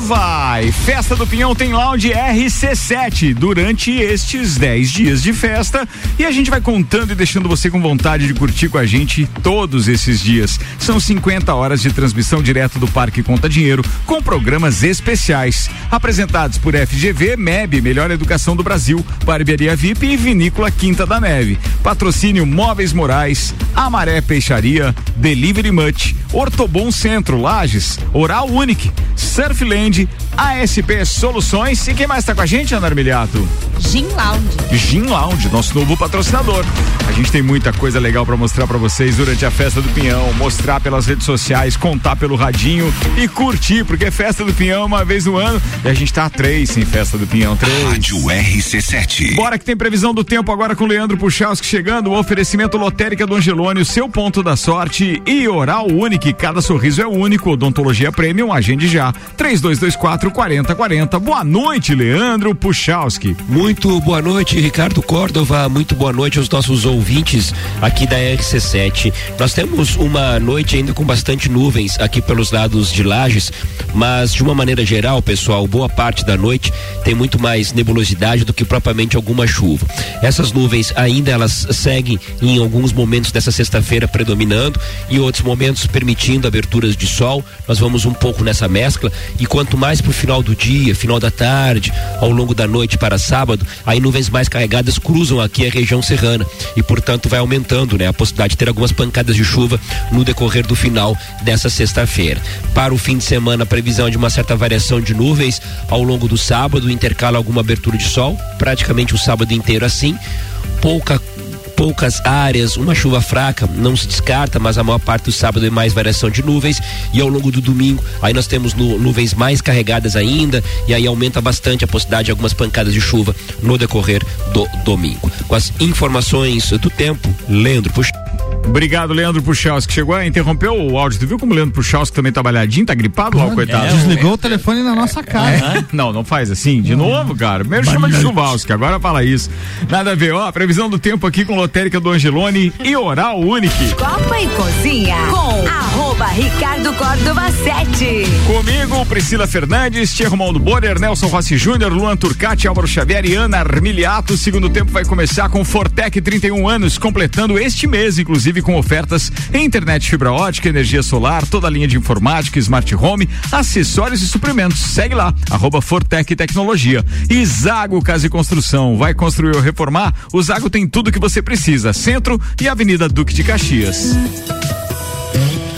Vai! Festa do Pinhão tem lounge RC7 durante estes 10 dias de festa e a gente vai contando e deixando você com vontade de curtir com a gente todos esses dias. São 50 horas de transmissão direto do Parque Conta Dinheiro com programas especiais apresentados por FGV, MEB, Melhor Educação do Brasil, Barbearia VIP e Vinícola Quinta da Neve. Patrocínio Móveis Morais, Amaré Peixaria, Delivery Much, Ortobon Centro, Lages, Oral Unique, Surfland, grande ASP Soluções e quem mais está com a gente, Ana Armiliato? Gin Lounge. Gin Lounge, nosso novo patrocinador. A gente tem muita coisa legal para mostrar para vocês durante a festa do Pinhão, mostrar pelas redes sociais, contar pelo radinho e curtir, porque festa do Pinhão é uma vez no ano e a gente tá a três sem festa do Pinhão, três. Rádio RC7. Bora que tem previsão do tempo agora com Leandro Puchalski chegando, o oferecimento lotérica do Angelone, o seu ponto da sorte e oral único, cada sorriso é único, odontologia premium, agende já, 3224 4040. Boa noite, Leandro Puchalski. Muito boa noite, Ricardo Córdova. Muito boa noite aos nossos ouvintes aqui da RC7. Nós temos uma noite ainda com bastante nuvens aqui pelos lados de Lages, mas de uma maneira geral, pessoal, boa parte da noite tem muito mais nebulosidade do que propriamente alguma chuva. Essas nuvens ainda elas seguem em alguns momentos dessa sexta-feira predominando e outros momentos permitindo aberturas de sol. Nós vamos um pouco nessa mescla e quanto mais pro final do dia, final da tarde, ao longo da noite para sábado, aí nuvens mais carregadas cruzam aqui a região serrana e portanto vai aumentando, né, a possibilidade de ter algumas pancadas de chuva no decorrer do final dessa sexta-feira. Para o fim de semana, a previsão é de uma certa variação de nuvens ao longo do sábado, intercala alguma abertura de sol, praticamente o sábado inteiro assim, pouca poucas áreas, uma chuva fraca, não se descarta, mas a maior parte do sábado é mais variação de nuvens e ao longo do domingo aí nós temos nu- nuvens mais carregadas ainda e aí aumenta bastante a possibilidade de algumas pancadas de chuva no decorrer do domingo. Com as informações do tempo, Leandro, puxa. Obrigado, Leandro Puchalski. Chegou a interromper o áudio. Tu viu como o Leandro Puchalski também tá balhadinho? Tá gripado lá, o coitado? Desligou o telefone na nossa cara. É? Não, não faz assim. De novo, cara. Primeiro chama de Chuvalski, agora fala isso. Nada a ver, ó. Previsão do tempo aqui com lotérica do Angelone e Oral Unique. Copa e Cozinha com arroba Ricardo Córdova 7. Comigo, Priscila Fernandes, Tia Romualdo Borer, Nelson Rossi Júnior, Luan Turcati, Álvaro Xavier e Ana Armiliato. O segundo tempo vai começar com Fortec 31 anos, completando este mês, inclusive com ofertas em internet fibra ótica, energia solar, toda a linha de informática, smart home, acessórios e suprimentos. Segue lá, arroba Fortec Tecnologia. E Zago Casa e Construção. Vai construir ou reformar? O Zago tem tudo que você precisa. Centro e Avenida Duque de Caxias.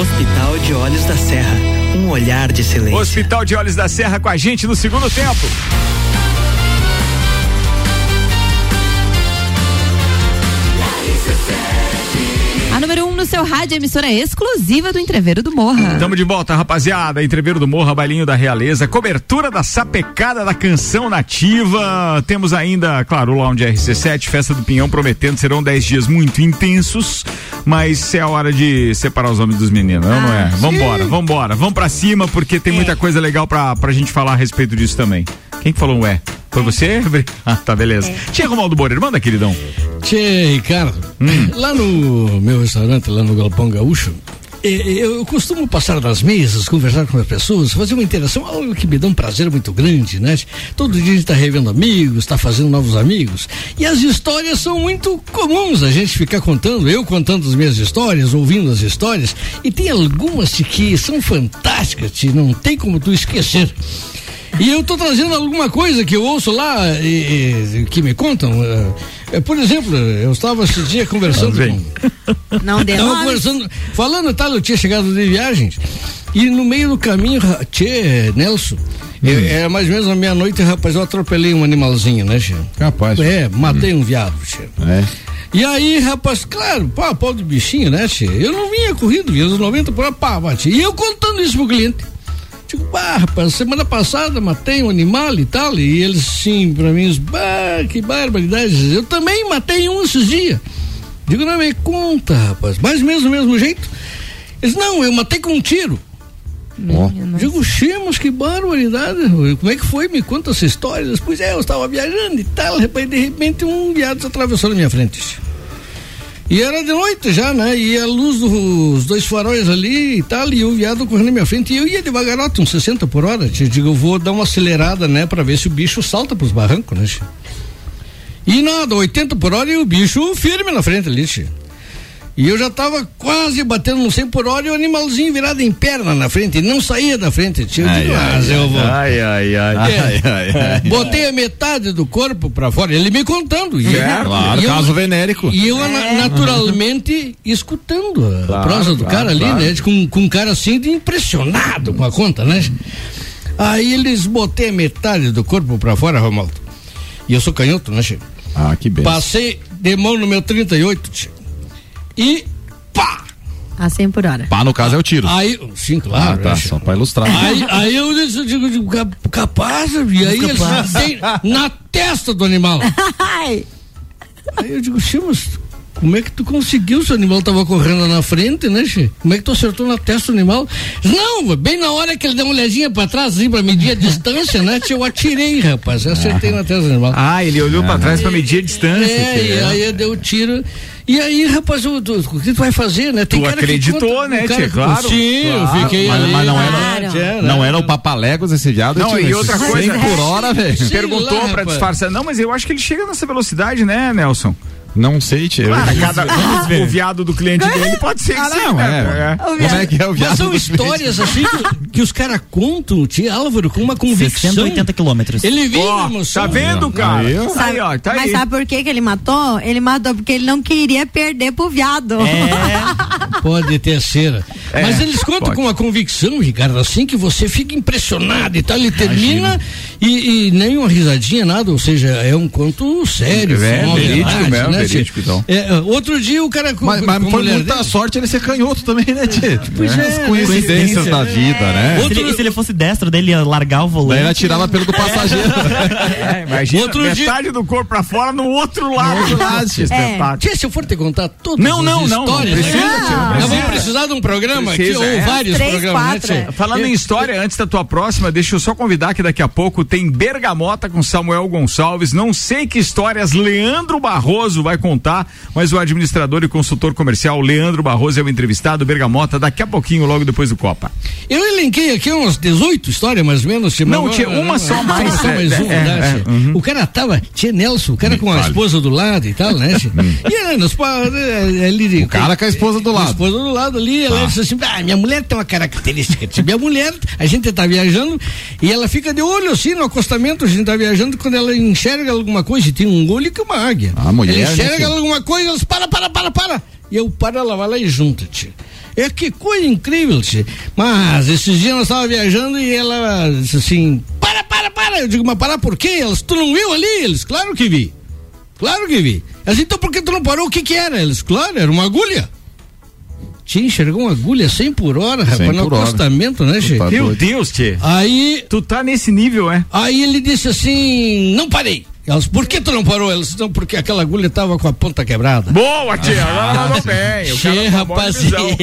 Hospital de Olhos da Serra. Um olhar de silêncio. Hospital de Olhos da Serra com a gente no segundo tempo. A número 1 um no seu rádio, emissora exclusiva do Entreveiro do Morra. Tamo de volta, rapaziada. Entreveiro do Morra, bailinho da Realeza, cobertura da sapecada da canção nativa. Temos ainda, claro, o Lounge RC7, Festa do Pinhão, prometendo, serão 10 dias muito intensos, mas é a hora de separar os homens dos meninos, não, não é? Vambora, vambora, vamos pra cima, porque tem muita coisa legal pra, pra gente falar a respeito disso também. Quem que falou um é? Foi você? Ah, tá, beleza. Tia Romaldo Boreiro, manda, queridão. Tchê, Ricardo, lá no meu restaurante, lá no Galpão Gaúcho, eu, costumo passar nas mesas, conversar com as pessoas, fazer uma interação, algo que me dá um prazer muito grande, né? Todo dia a gente está revendo amigos, está fazendo novos amigos. E as histórias são muito comuns a gente ficar contando, eu contando as minhas histórias, ouvindo as histórias, e tem algumas tchê, que são fantásticas, tchê, não tem como tu esquecer. E eu tô trazendo alguma coisa que eu ouço lá e, e- que me contam. eh, eh, por exemplo, eu estava esse dia conversando com. Não deu Tava nomes. conversando, falando tal, eu tinha chegado de viagens. E no meio do caminho, tchê, Nelson, eu- era mais ou menos na meia-noite, rapaz, eu atropelei um animalzinho, né, tchê? Capaz. É, matei um viado, tchê. É. E aí, rapaz, claro, pá, pau de bichinho, né, tchê? Eu não vinha corrido, vinha dos 90 por hora, pá, bati. E eu contando isso pro cliente. Digo, bah, rapaz, semana passada matei um animal e tal, e eles sim, pra mim, bah, que barbaridade. Eu também matei um esses dias. Digo, não me conta, rapaz, mais ou menos do mesmo jeito. Eles, não, eu matei com um tiro. Digo, Chemos, que barbaridade. Como é que foi? Me conta essa história. Eles, Pois é, eu estava viajando e tal, rapaz, de repente um viado atravessou na minha frente. E era de noite já, né? E a luz dos dois faróis ali e tal, e o viado correndo na minha frente. E eu ia devagarote, uns 60 por hora. Tio. Digo, eu vou dar uma acelerada, né? Pra ver se o bicho salta pros barrancos, né? E nada, 80 por hora e o bicho firme na frente ali, tio. E eu já tava quase batendo no 100 por hora e o animalzinho virado em perna na frente. E não saía da frente, tio. Eu Ai, digo, ai, mas eu vou. Ai, ai, ai. É. Ai, ai, ai. Botei a metade do corpo pra fora, ele me contando. E, É, claro, e eu- caso venérico. E eu na- naturalmente escutando a Claro, prosa do claro, cara ali, claro. né? Com, com um cara assim de impressionado com a conta, né? Aí eles botei a metade do corpo pra fora, Romaldo. E eu sou canhoto, né, Chico? Ah, que bem. Passei de mão no meu 38, Chico. E pá! A 100 por hora. Pá, no caso é o tiro. Aí, sim, claro. Ah, tá, Chico? só pra ilustrar. Aí, aí eu digo, digo, "Cap- capaz, e aí eles Capaz. têm na testa do animal. Ai. Aí eu digo, Xê, mas como é que tu conseguiu se o animal tava correndo na frente, né, Xê? Como é que tu acertou na testa do animal? Não, bem na hora que ele deu uma olhadinha pra trás, assim, pra medir a distância, né, tio, eu atirei, rapaz, eu acertei na testa do animal. Ah, ele olhou pra trás pra medir a distância. É, e né? aí eu dei o tiro. E aí, rapaz, o, tu- o que tu vai fazer, né? Tu cara que acreditou, conta- né, um cara tia? que- Claro, Sim, claro. eu fiquei Mas, ali. mas não era, Claro. É, não era o papaléguas esse viado. Não, tio, e outra 100 coisa- por hora, velho. Perguntou lá, pra rapaz. disfarçar. Não, mas eu acho que ele chega nessa velocidade, né, Nelson? Não sei, tio. Claro, cada, Vamos ver. o viado do cliente dele pode ser que Ah, sim, não, né? é. Como é que é o viado Mas são do histórias assim que, que os caras contam, tia Álvaro, com uma convicção. 680 quilômetros. Ele vive emoção. tá vendo, cara? Aí, Aí, ó. tá Mas aí. sabe por que, que ele matou? Ele matou porque ele não queria perder pro viado. Pode ter cera. É, Mas eles contam pode. com uma convicção, Ricardo, assim que você fica impressionado e tal. Ele termina e, e nem uma risadinha, nada. Ou seja, é um conto sério. É, uma verídico mesmo, né, verídico, tia? então. É, outro dia o cara com, Mas, foi muita dele- sorte ele ser canhoto também, né, tio? Pois é, As né? coincidências da vida, né? Se, ele, se ele fosse destro dele, ia largar o Daí volante. ele atirava pelo do passageiro. É, imagina, Outro metade do corpo pra fora no outro lado. outro lado. Tia, se eu for te contar todas Não, as não, não, histórias, não precisa, né? tia, não Nós vamos precisar de um programa aqui, Precisa, ou é. vários Três, programas, quatro, né, é. Falando em história, antes da tua próxima, deixa eu só convidar que daqui a pouco tem Bergamota com Samuel Gonçalves. Não sei que histórias Leandro Barroso vai contar, mas o administrador e consultor comercial Leandro Barroso é o entrevistado. Bergamota daqui a pouquinho, logo depois do Copa. Eu elenquei aqui umas 18 histórias, mais ou menos. Não, tinha agora- uma só mais, Só é, mais uma, é, né, é, tia? uhum. O cara tava, tinha Nelson, o cara com a esposa do lado e tal, né? tia? e aí, nos, ali, O cara com a esposa do lado. Esposa do lado ali, ela Tá. disse assim: ah, minha mulher tem uma característica. tia. Minha mulher, a gente tá viajando e ela fica de olho assim no acostamento, a gente tá viajando, quando ela enxerga alguma coisa, e tem um olho que é uma águia. Ah, mulher, Ela né, enxerga tia? alguma coisa, ela diz, para, para, para, para. E eu paro, ela vai lá e junta, tia. É que coisa incrível, tia. Mas esses dias nós estávamos viajando e ela disse assim: para, para, para. Eu digo, mas parar por quê? Elas, tu não viu ali? Eles, claro que vi. Claro que vi. Elas, então por que tu não parou? O que que era? Eles, claro, era uma agulha. Tinha enxergou uma agulha 100 por hora, rapaz, no acostamento, né, Che? Meu Deus, Tchê. Aí. Tu tá nesse nível, é? Aí ele disse assim: não parei. Elas, por que tu não parou? Elas, não, porque aquela agulha tava com a ponta quebrada. Boa, tia, agora mandou bem. O Che, rapaz. visão.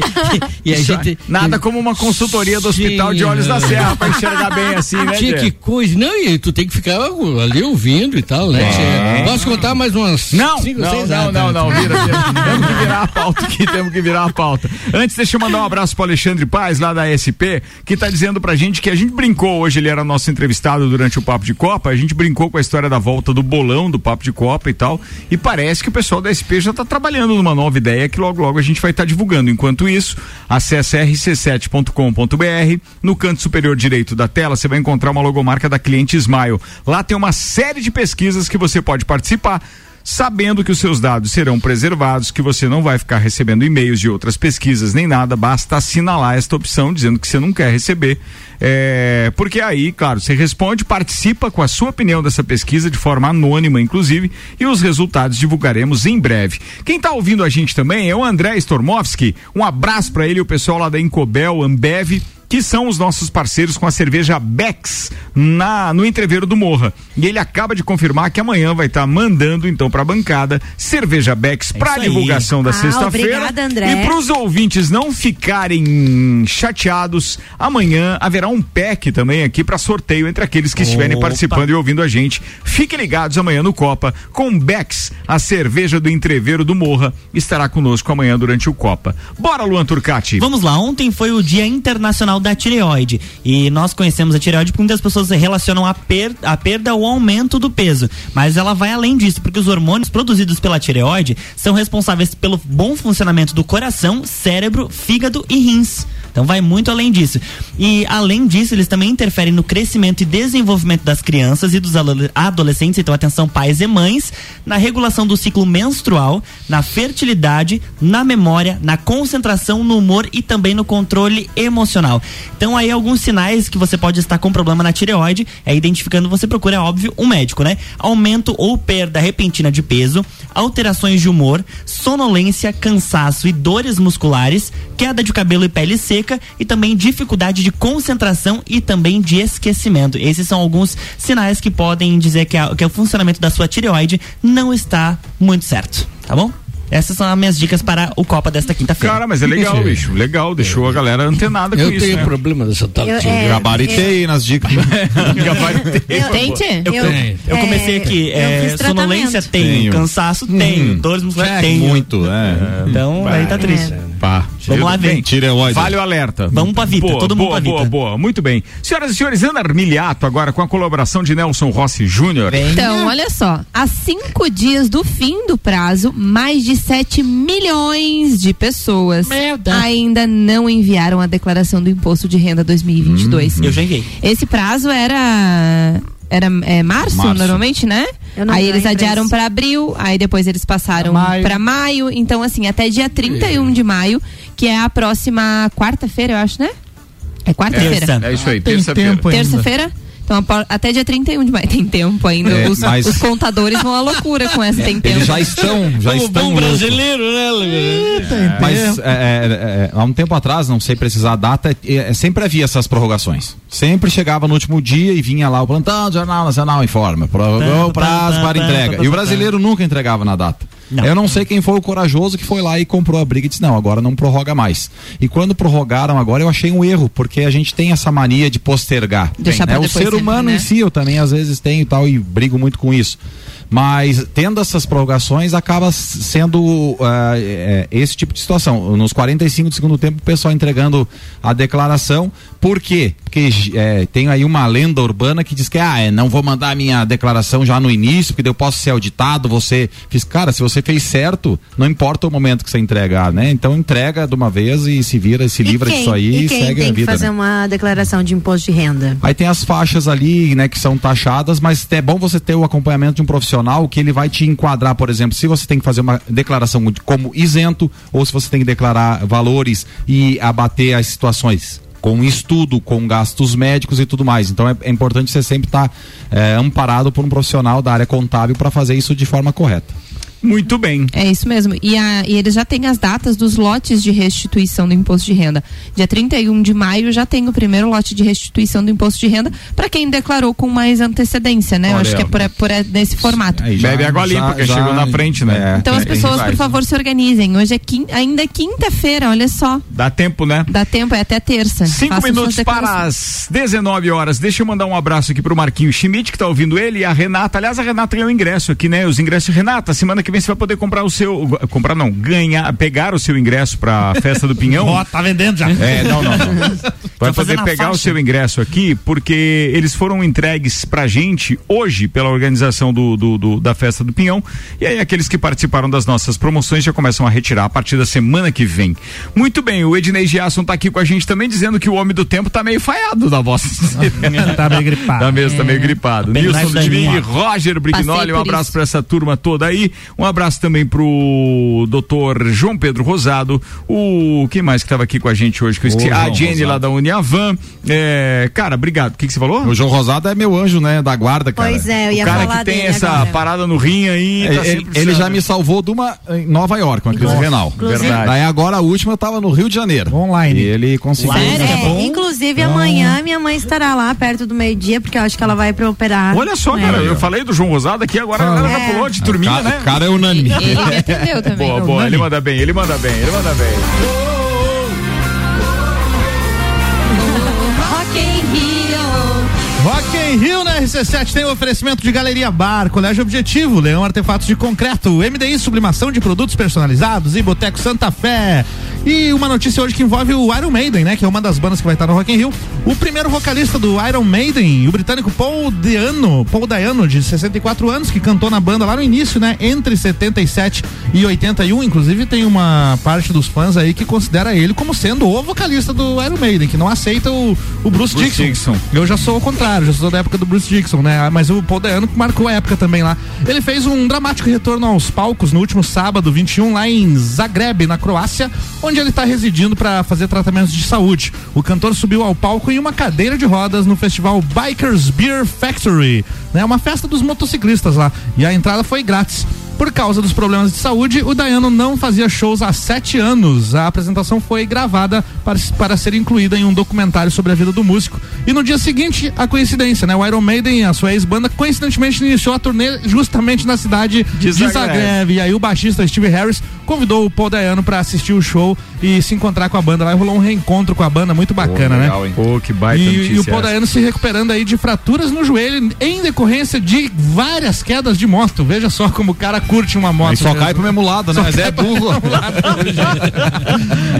e a gente. Nada como uma consultoria do Hospital de Olhos da Serra pra enxergar bem assim, né, Tia, que coisa. Não, e tu tem que ficar ali ouvindo e tal, né? Tchê? Posso contar mais umas Não, cinco, não, seis? não, Ah, não, tá. não, vira, vira. Temos que virar a pauta aqui, temos que virar a pauta. Antes, deixa eu mandar um abraço pro Alexandre Paz, lá da SP, que tá dizendo pra gente que a gente brincou hoje, ele era nosso entrevistado durante o Papo de Copa, a gente brincou com a história da volta do bolão do Papo de Copa e tal, e parece que o pessoal da SP já tá trabalhando numa nova ideia que logo logo a gente vai estar divulgando. Enquanto isso, acesse rc7.com.br, no canto superior direito da tela você vai encontrar uma logomarca da Cliente Smile. Lá tem uma série de pesquisas que você pode participar sabendo que os seus dados serão preservados, que você não vai ficar recebendo e-mails de outras pesquisas nem nada, basta assinalar esta opção dizendo que você não quer receber. É, porque aí, claro, você responde, participa com a sua opinião dessa pesquisa de forma anônima, inclusive, e os resultados divulgaremos em breve. Quem está ouvindo a gente também é o André Stormovski. Um abraço para ele e o pessoal lá da Incobel, Ambev que são os nossos parceiros com a cerveja Bex na no entreveiro do Morra. E ele acaba de confirmar que amanhã vai estar mandando então para a bancada cerveja Bex para isso aí. divulgação da Ah, sexta-feira. obrigada, André. E para os ouvintes não ficarem chateados, amanhã haverá um pack também aqui para sorteio entre aqueles que estiverem Opa. participando e ouvindo a gente. Fiquem ligados amanhã no Copa com Bex, a cerveja do entreveiro do Morra, estará conosco amanhã durante o Copa. Bora, Luan Turcati. Vamos lá, ontem foi o Dia Internacional da Tireoide e nós conhecemos a tireoide porque muitas pessoas relacionam a, per a perda ao aumento do peso, mas ela vai além disso, porque os hormônios produzidos pela tireoide são responsáveis pelo bom funcionamento do coração, cérebro, fígado e rins. Então vai muito além disso. E além disso, eles também interferem no crescimento e desenvolvimento das crianças e dos ado- adolescentes, então atenção pais e mães, na regulação do ciclo menstrual, na fertilidade, na memória, na concentração, no humor e também no controle emocional. Então aí alguns sinais que você pode estar com problema na tireoide, é identificando, você procura, é óbvio, um médico, né? Aumento ou perda repentina de peso, alterações de humor, sonolência, cansaço e dores musculares, queda de cabelo e pele seca e também dificuldade de concentração e também de esquecimento. Esses são alguns sinais que podem dizer que, a- que o funcionamento da sua tireoide não está muito certo, tá bom? Essas são as minhas dicas para o Copa desta quinta-feira. Cara, mas é legal, bicho. Legal, deixou a galera antenada com Eu isso. tenho né? problema dessa tal. Eu- é, Gabaritei nas dicas. Gabaritei. Tente. Eu, eu, Tem. eu comecei É, aqui, eu é, fiz sonolência tenho, Tenho. cansaço tenho, Hum. dores musculares É, tenho. Muito, é. Então, aí tá triste. Pá. Vamos lá ver. Bem, Tireoide. Vale o alerta. Vamos pra Vita, boa, todo mundo boa, pra boa, Vita. boa. Muito bem. Senhoras e senhores, Ana Armiliato agora com a colaboração de Nelson Rossi Júnior. Então, olha só, há cinco dias do fim do prazo, mais de 7 milhões de pessoas ainda não enviaram a declaração do imposto de renda 2022. Eu já enviei. Esse prazo era era é, março, Março. normalmente, né? Aí eles adiaram para abril, aí depois eles passaram Maio. para maio. Então, assim, até dia 31 de maio, que é a próxima quarta-feira, eu acho, né? É quarta-feira. Terça. É isso aí, Tem terça-feira. Terça-feira? Então, até dia 31 de maio. Tem tempo ainda. É, os, mas- os contadores vão à loucura com essa tem tempo. Eles já estão, já Como estão bom brasileiro, né, Lívia? Mas é, é, é, há um tempo atrás, não sei precisar a data, é, é, sempre havia essas prorrogações. Sempre chegava no último dia e vinha lá o plantão, Jornal Nacional informa, prorrogou o prazo para entrega. E o brasileiro nunca entregava na data. Não. Eu não sei quem foi o corajoso que foi lá e comprou a briga e disse: não, agora não prorroga mais. E quando prorrogaram agora, eu achei um erro, porque a gente tem essa mania de postergar. Deixar né? O ser humano né? em si, eu também às vezes tenho e tal, e brigo muito com isso. Mas tendo essas prorrogações, acaba sendo é, esse tipo de situação. Nos 45 do segundo tempo, o pessoal entregando a declaração. Por quê? Porque é, tem aí uma lenda urbana que diz que ah, é, não vou mandar a minha declaração já no início, porque eu posso ser auditado, você fiz. Cara, se você fez certo, não importa o momento que você entregar, né? Então entrega de uma vez e se vira, se livra e quem, disso aí e e, segue tem a que vida. fazer né? uma declaração de imposto de renda? Aí tem as faixas ali, né, que são taxadas, mas é bom você ter o acompanhamento de um profissional que ele vai te enquadrar, por exemplo, se você tem que fazer uma declaração de- como isento ou se você tem que declarar valores e abater as situações com estudo, com gastos médicos e tudo mais. Então é, é importante você sempre estar amparado por um profissional da área contábil para fazer isso de forma correta. Muito bem. É isso mesmo. E, a, e eles já têm as datas dos lotes de restituição do imposto de renda. Dia 31 de maio já tem o primeiro lote de restituição do imposto de renda para quem declarou com mais antecedência, né? Eu Olha, acho que é por, por nesse formato. Bebe água limpa, porque chegou na frente, né? Então as pessoas, por favor, se organizem. Hoje é ainda é quinta-feira, olha só. Dá tempo, né? Dá tempo, é até terça. Cinco Façam minutos para as 19 horas. Deixa eu mandar um abraço aqui pro Marquinho Schmidt, que tá ouvindo ele, e a Renata. Aliás, a Renata ganhou ingresso aqui, né? Os ingressos. Renata, semana que vem você vai poder comprar o seu. Comprar não, ganhar, pegar o seu ingresso pra festa do Pinhão. Ó, tá vendendo já. É, não, não. não. Vai poder a pegar o faixa. seu ingresso aqui, porque eles foram entregues pra gente hoje pela organização do, do- do- da festa do Pinhão. E aí, aqueles que participaram das nossas promoções já começam a retirar a partir da semana que vem. Muito bem, o Ednei Giasson tá aqui com a gente também, dizendo que o homem do tempo tá meio falhado da voz. tá meio gripado. Tá mesmo, tá meio gripado. Bem Nilson linha. Roger Brignoli, um abraço isso. pra essa turma toda aí. Um abraço também pro doutor João Pedro Rosado, o quem mais que tava aqui com a gente hoje? Que eu esqueci? Ô, a Jenny lá Rosado. da Uniavan. É, cara, obrigado. O que, que você falou? O João Rosado é meu anjo, né? Da guarda, cara. Pois é, eu ia o cara falar que tem dele essa agora. parada no rim aí. tá Ele, ele- já me salvou de uma em Nova York, uma crise Inclusive- renal. Verdade. Daí agora a última eu tava no Rio de Janeiro. Online. E ele conseguiu. É, inclusive amanhã minha mãe estará lá perto do meio-dia, porque eu acho que ela vai pra operar. Olha só, cara, ela. eu falei do João Rosado aqui, agora a galera já É. pulou de turminha, cara- né? o cara é unânime. Ele me atendeu também. Boa, boa, ele manda bem, ele manda bem, ele manda bem. Rock in Rio. Rock in Rio na RC7 tem o oferecimento de Galeria Bar, Colégio Objetivo, Leão Artefatos de Concreto, MDI Sublimação de Produtos Personalizados e Boteco Santa Fé. E uma notícia hoje que envolve o Iron Maiden, né? Que é uma das bandas que vai estar no Rock in Rio. O primeiro vocalista do Iron Maiden, o britânico Paul Dayano, Paul Dayano, de 64 anos, que cantou na banda lá no início, né? Entre 77 e 81. Inclusive tem uma parte dos fãs aí que considera ele como sendo o vocalista do Iron Maiden, que não aceita o, o Bruce, Bruce Dixon. Dixon. Eu já sou o contrário, já sou da época do Bruce Dixon, né? Mas o Paul Dayano marcou a época também lá. Ele fez um dramático retorno aos palcos no último sábado, 21, lá em Zagreb, na Croácia, onde ele está residindo para fazer tratamentos de saúde. O cantor subiu ao palco em uma cadeira de rodas no festival Bikers Beer Factory, né? Uma festa dos motociclistas lá. E a entrada foi grátis. Por causa dos problemas de saúde, o Dayano não fazia shows há sete anos. A apresentação foi gravada para, para ser incluída em um documentário sobre a vida do músico. E no dia seguinte, a coincidência, né? O Iron Maiden, a sua ex-banda, coincidentemente iniciou a turnê justamente na cidade de, Zagreb. E aí o baixista Steve Harris convidou o Paul Dayano para assistir o show e se encontrar com a banda lá. Rolou um reencontro com a banda muito bacana, legal, né? hein? Pô, que baita E, e o Paul. Dayano se recuperando aí de fraturas no joelho em decorrência de várias quedas de moto. Veja só como o cara curte uma moto. Aí só cai pro mesmo lado, né? Só Mas é burro.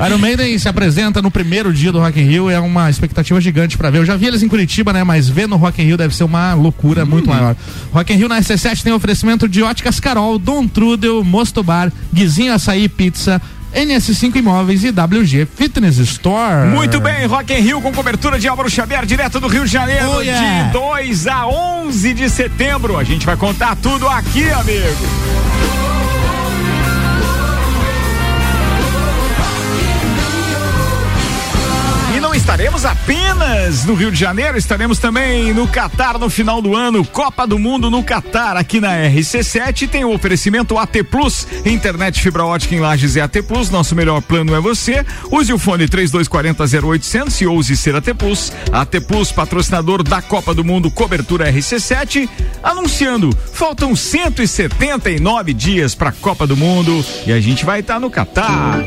Iron Maiden se apresenta no primeiro dia do Rock in Rio, é uma expectativa gigante pra ver. Eu já vi eles em Curitiba, né? Mas ver no Rock in Rio deve ser uma loucura muito maior. Rock in Rio na SC7 tem oferecimento de Óticas Carol, Dom Trudel, Mosto Bar, Guizinho Açaí Pizza, NS5 Imóveis e WG Fitness Store. Muito bem, Rock in Rio com cobertura de Álvaro Xavier, direto do Rio de Janeiro, Oh, yeah. de 2 a 11 de setembro. A gente vai contar tudo aqui, amigo. Estaremos apenas no Rio de Janeiro, estaremos também no Catar no final do ano, Copa do Mundo no Catar, aqui na RC7 tem o oferecimento AT Plus, internet fibra ótica em Lages é AT Plus, nosso melhor plano é você. Use o fone 3240 0800 e ouse ser AT Plus. AT Plus, patrocinador da Copa do Mundo, cobertura RC7, anunciando, faltam 179 dias para a Copa do Mundo e a gente vai estar no Catar.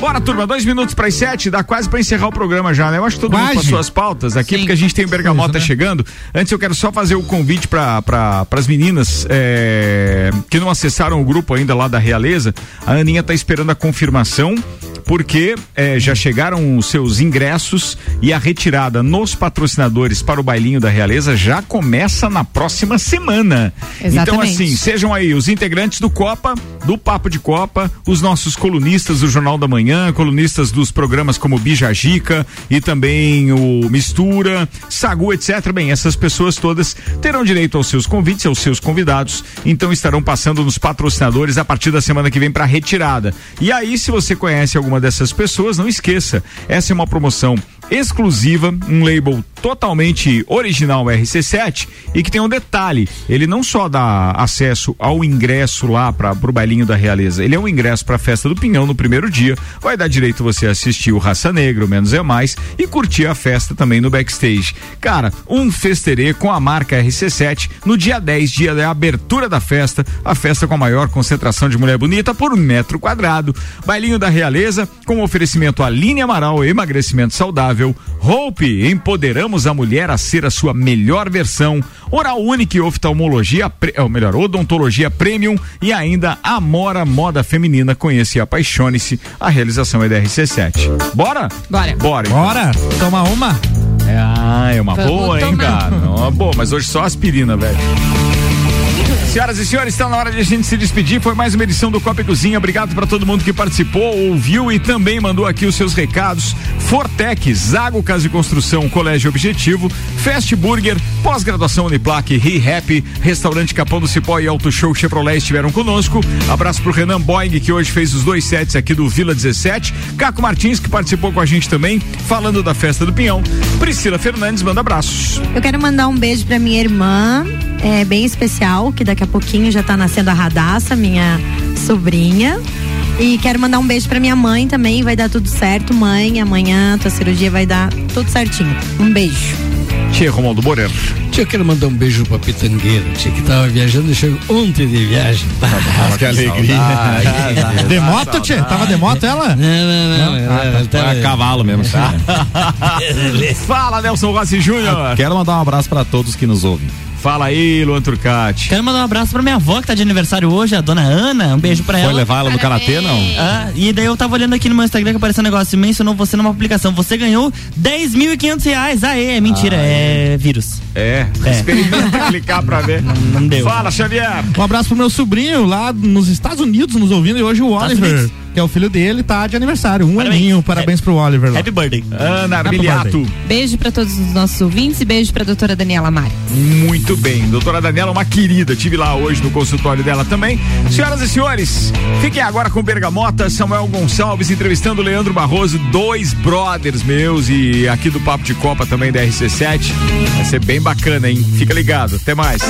Bora, turma, dois minutos para as sete, dá quase para encerrar o programa já, né? Eu acho que todo mundo com suas pautas aqui, porque a gente tem o Bergamota chegando. Antes eu quero só fazer o convite para pra, as meninas é, que não acessaram o grupo ainda lá da Realeza. A Aninha tá esperando a confirmação, porque é, já chegaram os seus ingressos e a retirada nos patrocinadores para o bailinho da Realeza já começa na próxima semana. Então, Exatamente. assim, sejam aí os integrantes do Copa, do Papo de Copa, os nossos colunistas do Jornal da Manhã, colunistas dos programas como Bijagica e também o Mistura, Sagu, etc. Bem, essas pessoas todas terão direito aos seus convites, aos seus convidados, então estarão passando nos patrocinadores a partir da semana que vem para retirada. E aí, se você conhece alguma dessas pessoas, não esqueça, essa é uma promoção exclusiva, um label totalmente original RC7 e que tem um detalhe, ele não só dá acesso ao ingresso lá para o bailinho da realeza, ele é um ingresso para a festa do Pinhão no primeiro dia, vai dar direito você assistir o Raça Negra, Menos é Mais e curtir a festa também no backstage. Cara, um festerê com a marca RC7 no dia 10, dia da abertura da festa, a festa com a maior concentração de mulher bonita por metro quadrado. Bailinho da Realeza com oferecimento Aline Amaral, emagrecimento saudável, Hope, empoderamos a mulher a ser a sua melhor versão, Oral Unique oftalmologia, ou melhor, odontologia premium e ainda Amora Moda Feminina, conhece e apaixone-se. A realização é da RC7. Bora? Bora. Bora. Então. Bora. Toma uma. É, ah, é uma Vamos boa, hein, tomar. cara? Uma boa, mas hoje só aspirina, velho. Senhoras e senhores, está na hora de a gente se despedir. Foi mais uma edição do Copa e Cozinha. Obrigado para todo mundo que participou, ouviu e também mandou aqui os seus recados. Fortec, Zago Casa e Construção, Colégio Objetivo, Fast Burger, Pós-graduação Uniplaque, ReHap, Restaurante Capão do Cipó e Auto Show Chevrolet estiveram conosco. Abraço pro Renan Boing, que hoje fez os dois sets aqui do Vila 17. Caco Martins, que participou com a gente também, falando da festa do Pinhão. Priscila Fernandes, manda abraços. Eu quero mandar um beijo pra minha irmã, é bem especial, que daqui a pouquinho já tá nascendo a Radassa, minha sobrinha. E quero mandar um beijo pra minha mãe também, vai dar tudo certo, mãe. Amanhã tua cirurgia vai dar tudo certinho. Um beijo. Tia Romualdo Boreno. Tia, eu quero mandar um beijo pra Pitangueira, tia, que tava viajando e chegou ontem de viagem. que alegria. De moto, tia? Tava de moto ela? Não, não, não. ela- ela tava- É cavalo mesmo. tá? Fala, Nelson Rossi Júnior. Quero mandar um abraço para todos que nos ouvem. Fala aí, Luan Turcati. Quero mandar um abraço pra minha avó que tá de aniversário hoje, a dona Ana. Um beijo pra ela. Foi levar ela no karatê, não? Ah, e daí eu tava olhando aqui no meu Instagram que apareceu um negócio, mencionou você numa publicação. Você ganhou 10.500 reais. Aê, é mentira, é vírus. É, É. experimenta clicar pra ver. Não deu. Fala, Xavier. Um abraço pro meu sobrinho lá nos Estados Unidos nos ouvindo e hoje o Oliver, que é o filho dele, tá de aniversário. Um Parabéns. aninho, parabéns pro Oliver lá. Happy birthday. Ana Armiliato. Beijo pra todos os nossos ouvintes e beijo pra doutora Daniela Mari. Muito bem. Doutora Daniela, uma querida. Tive lá hoje no consultório dela também. Senhoras e senhores, fiquem agora com Bergamota, Samuel Gonçalves entrevistando Leandro Barroso, dois brothers meus e aqui do Papo de Copa também da RC7. Vai ser bem bacana, hein? Fica ligado. Até mais.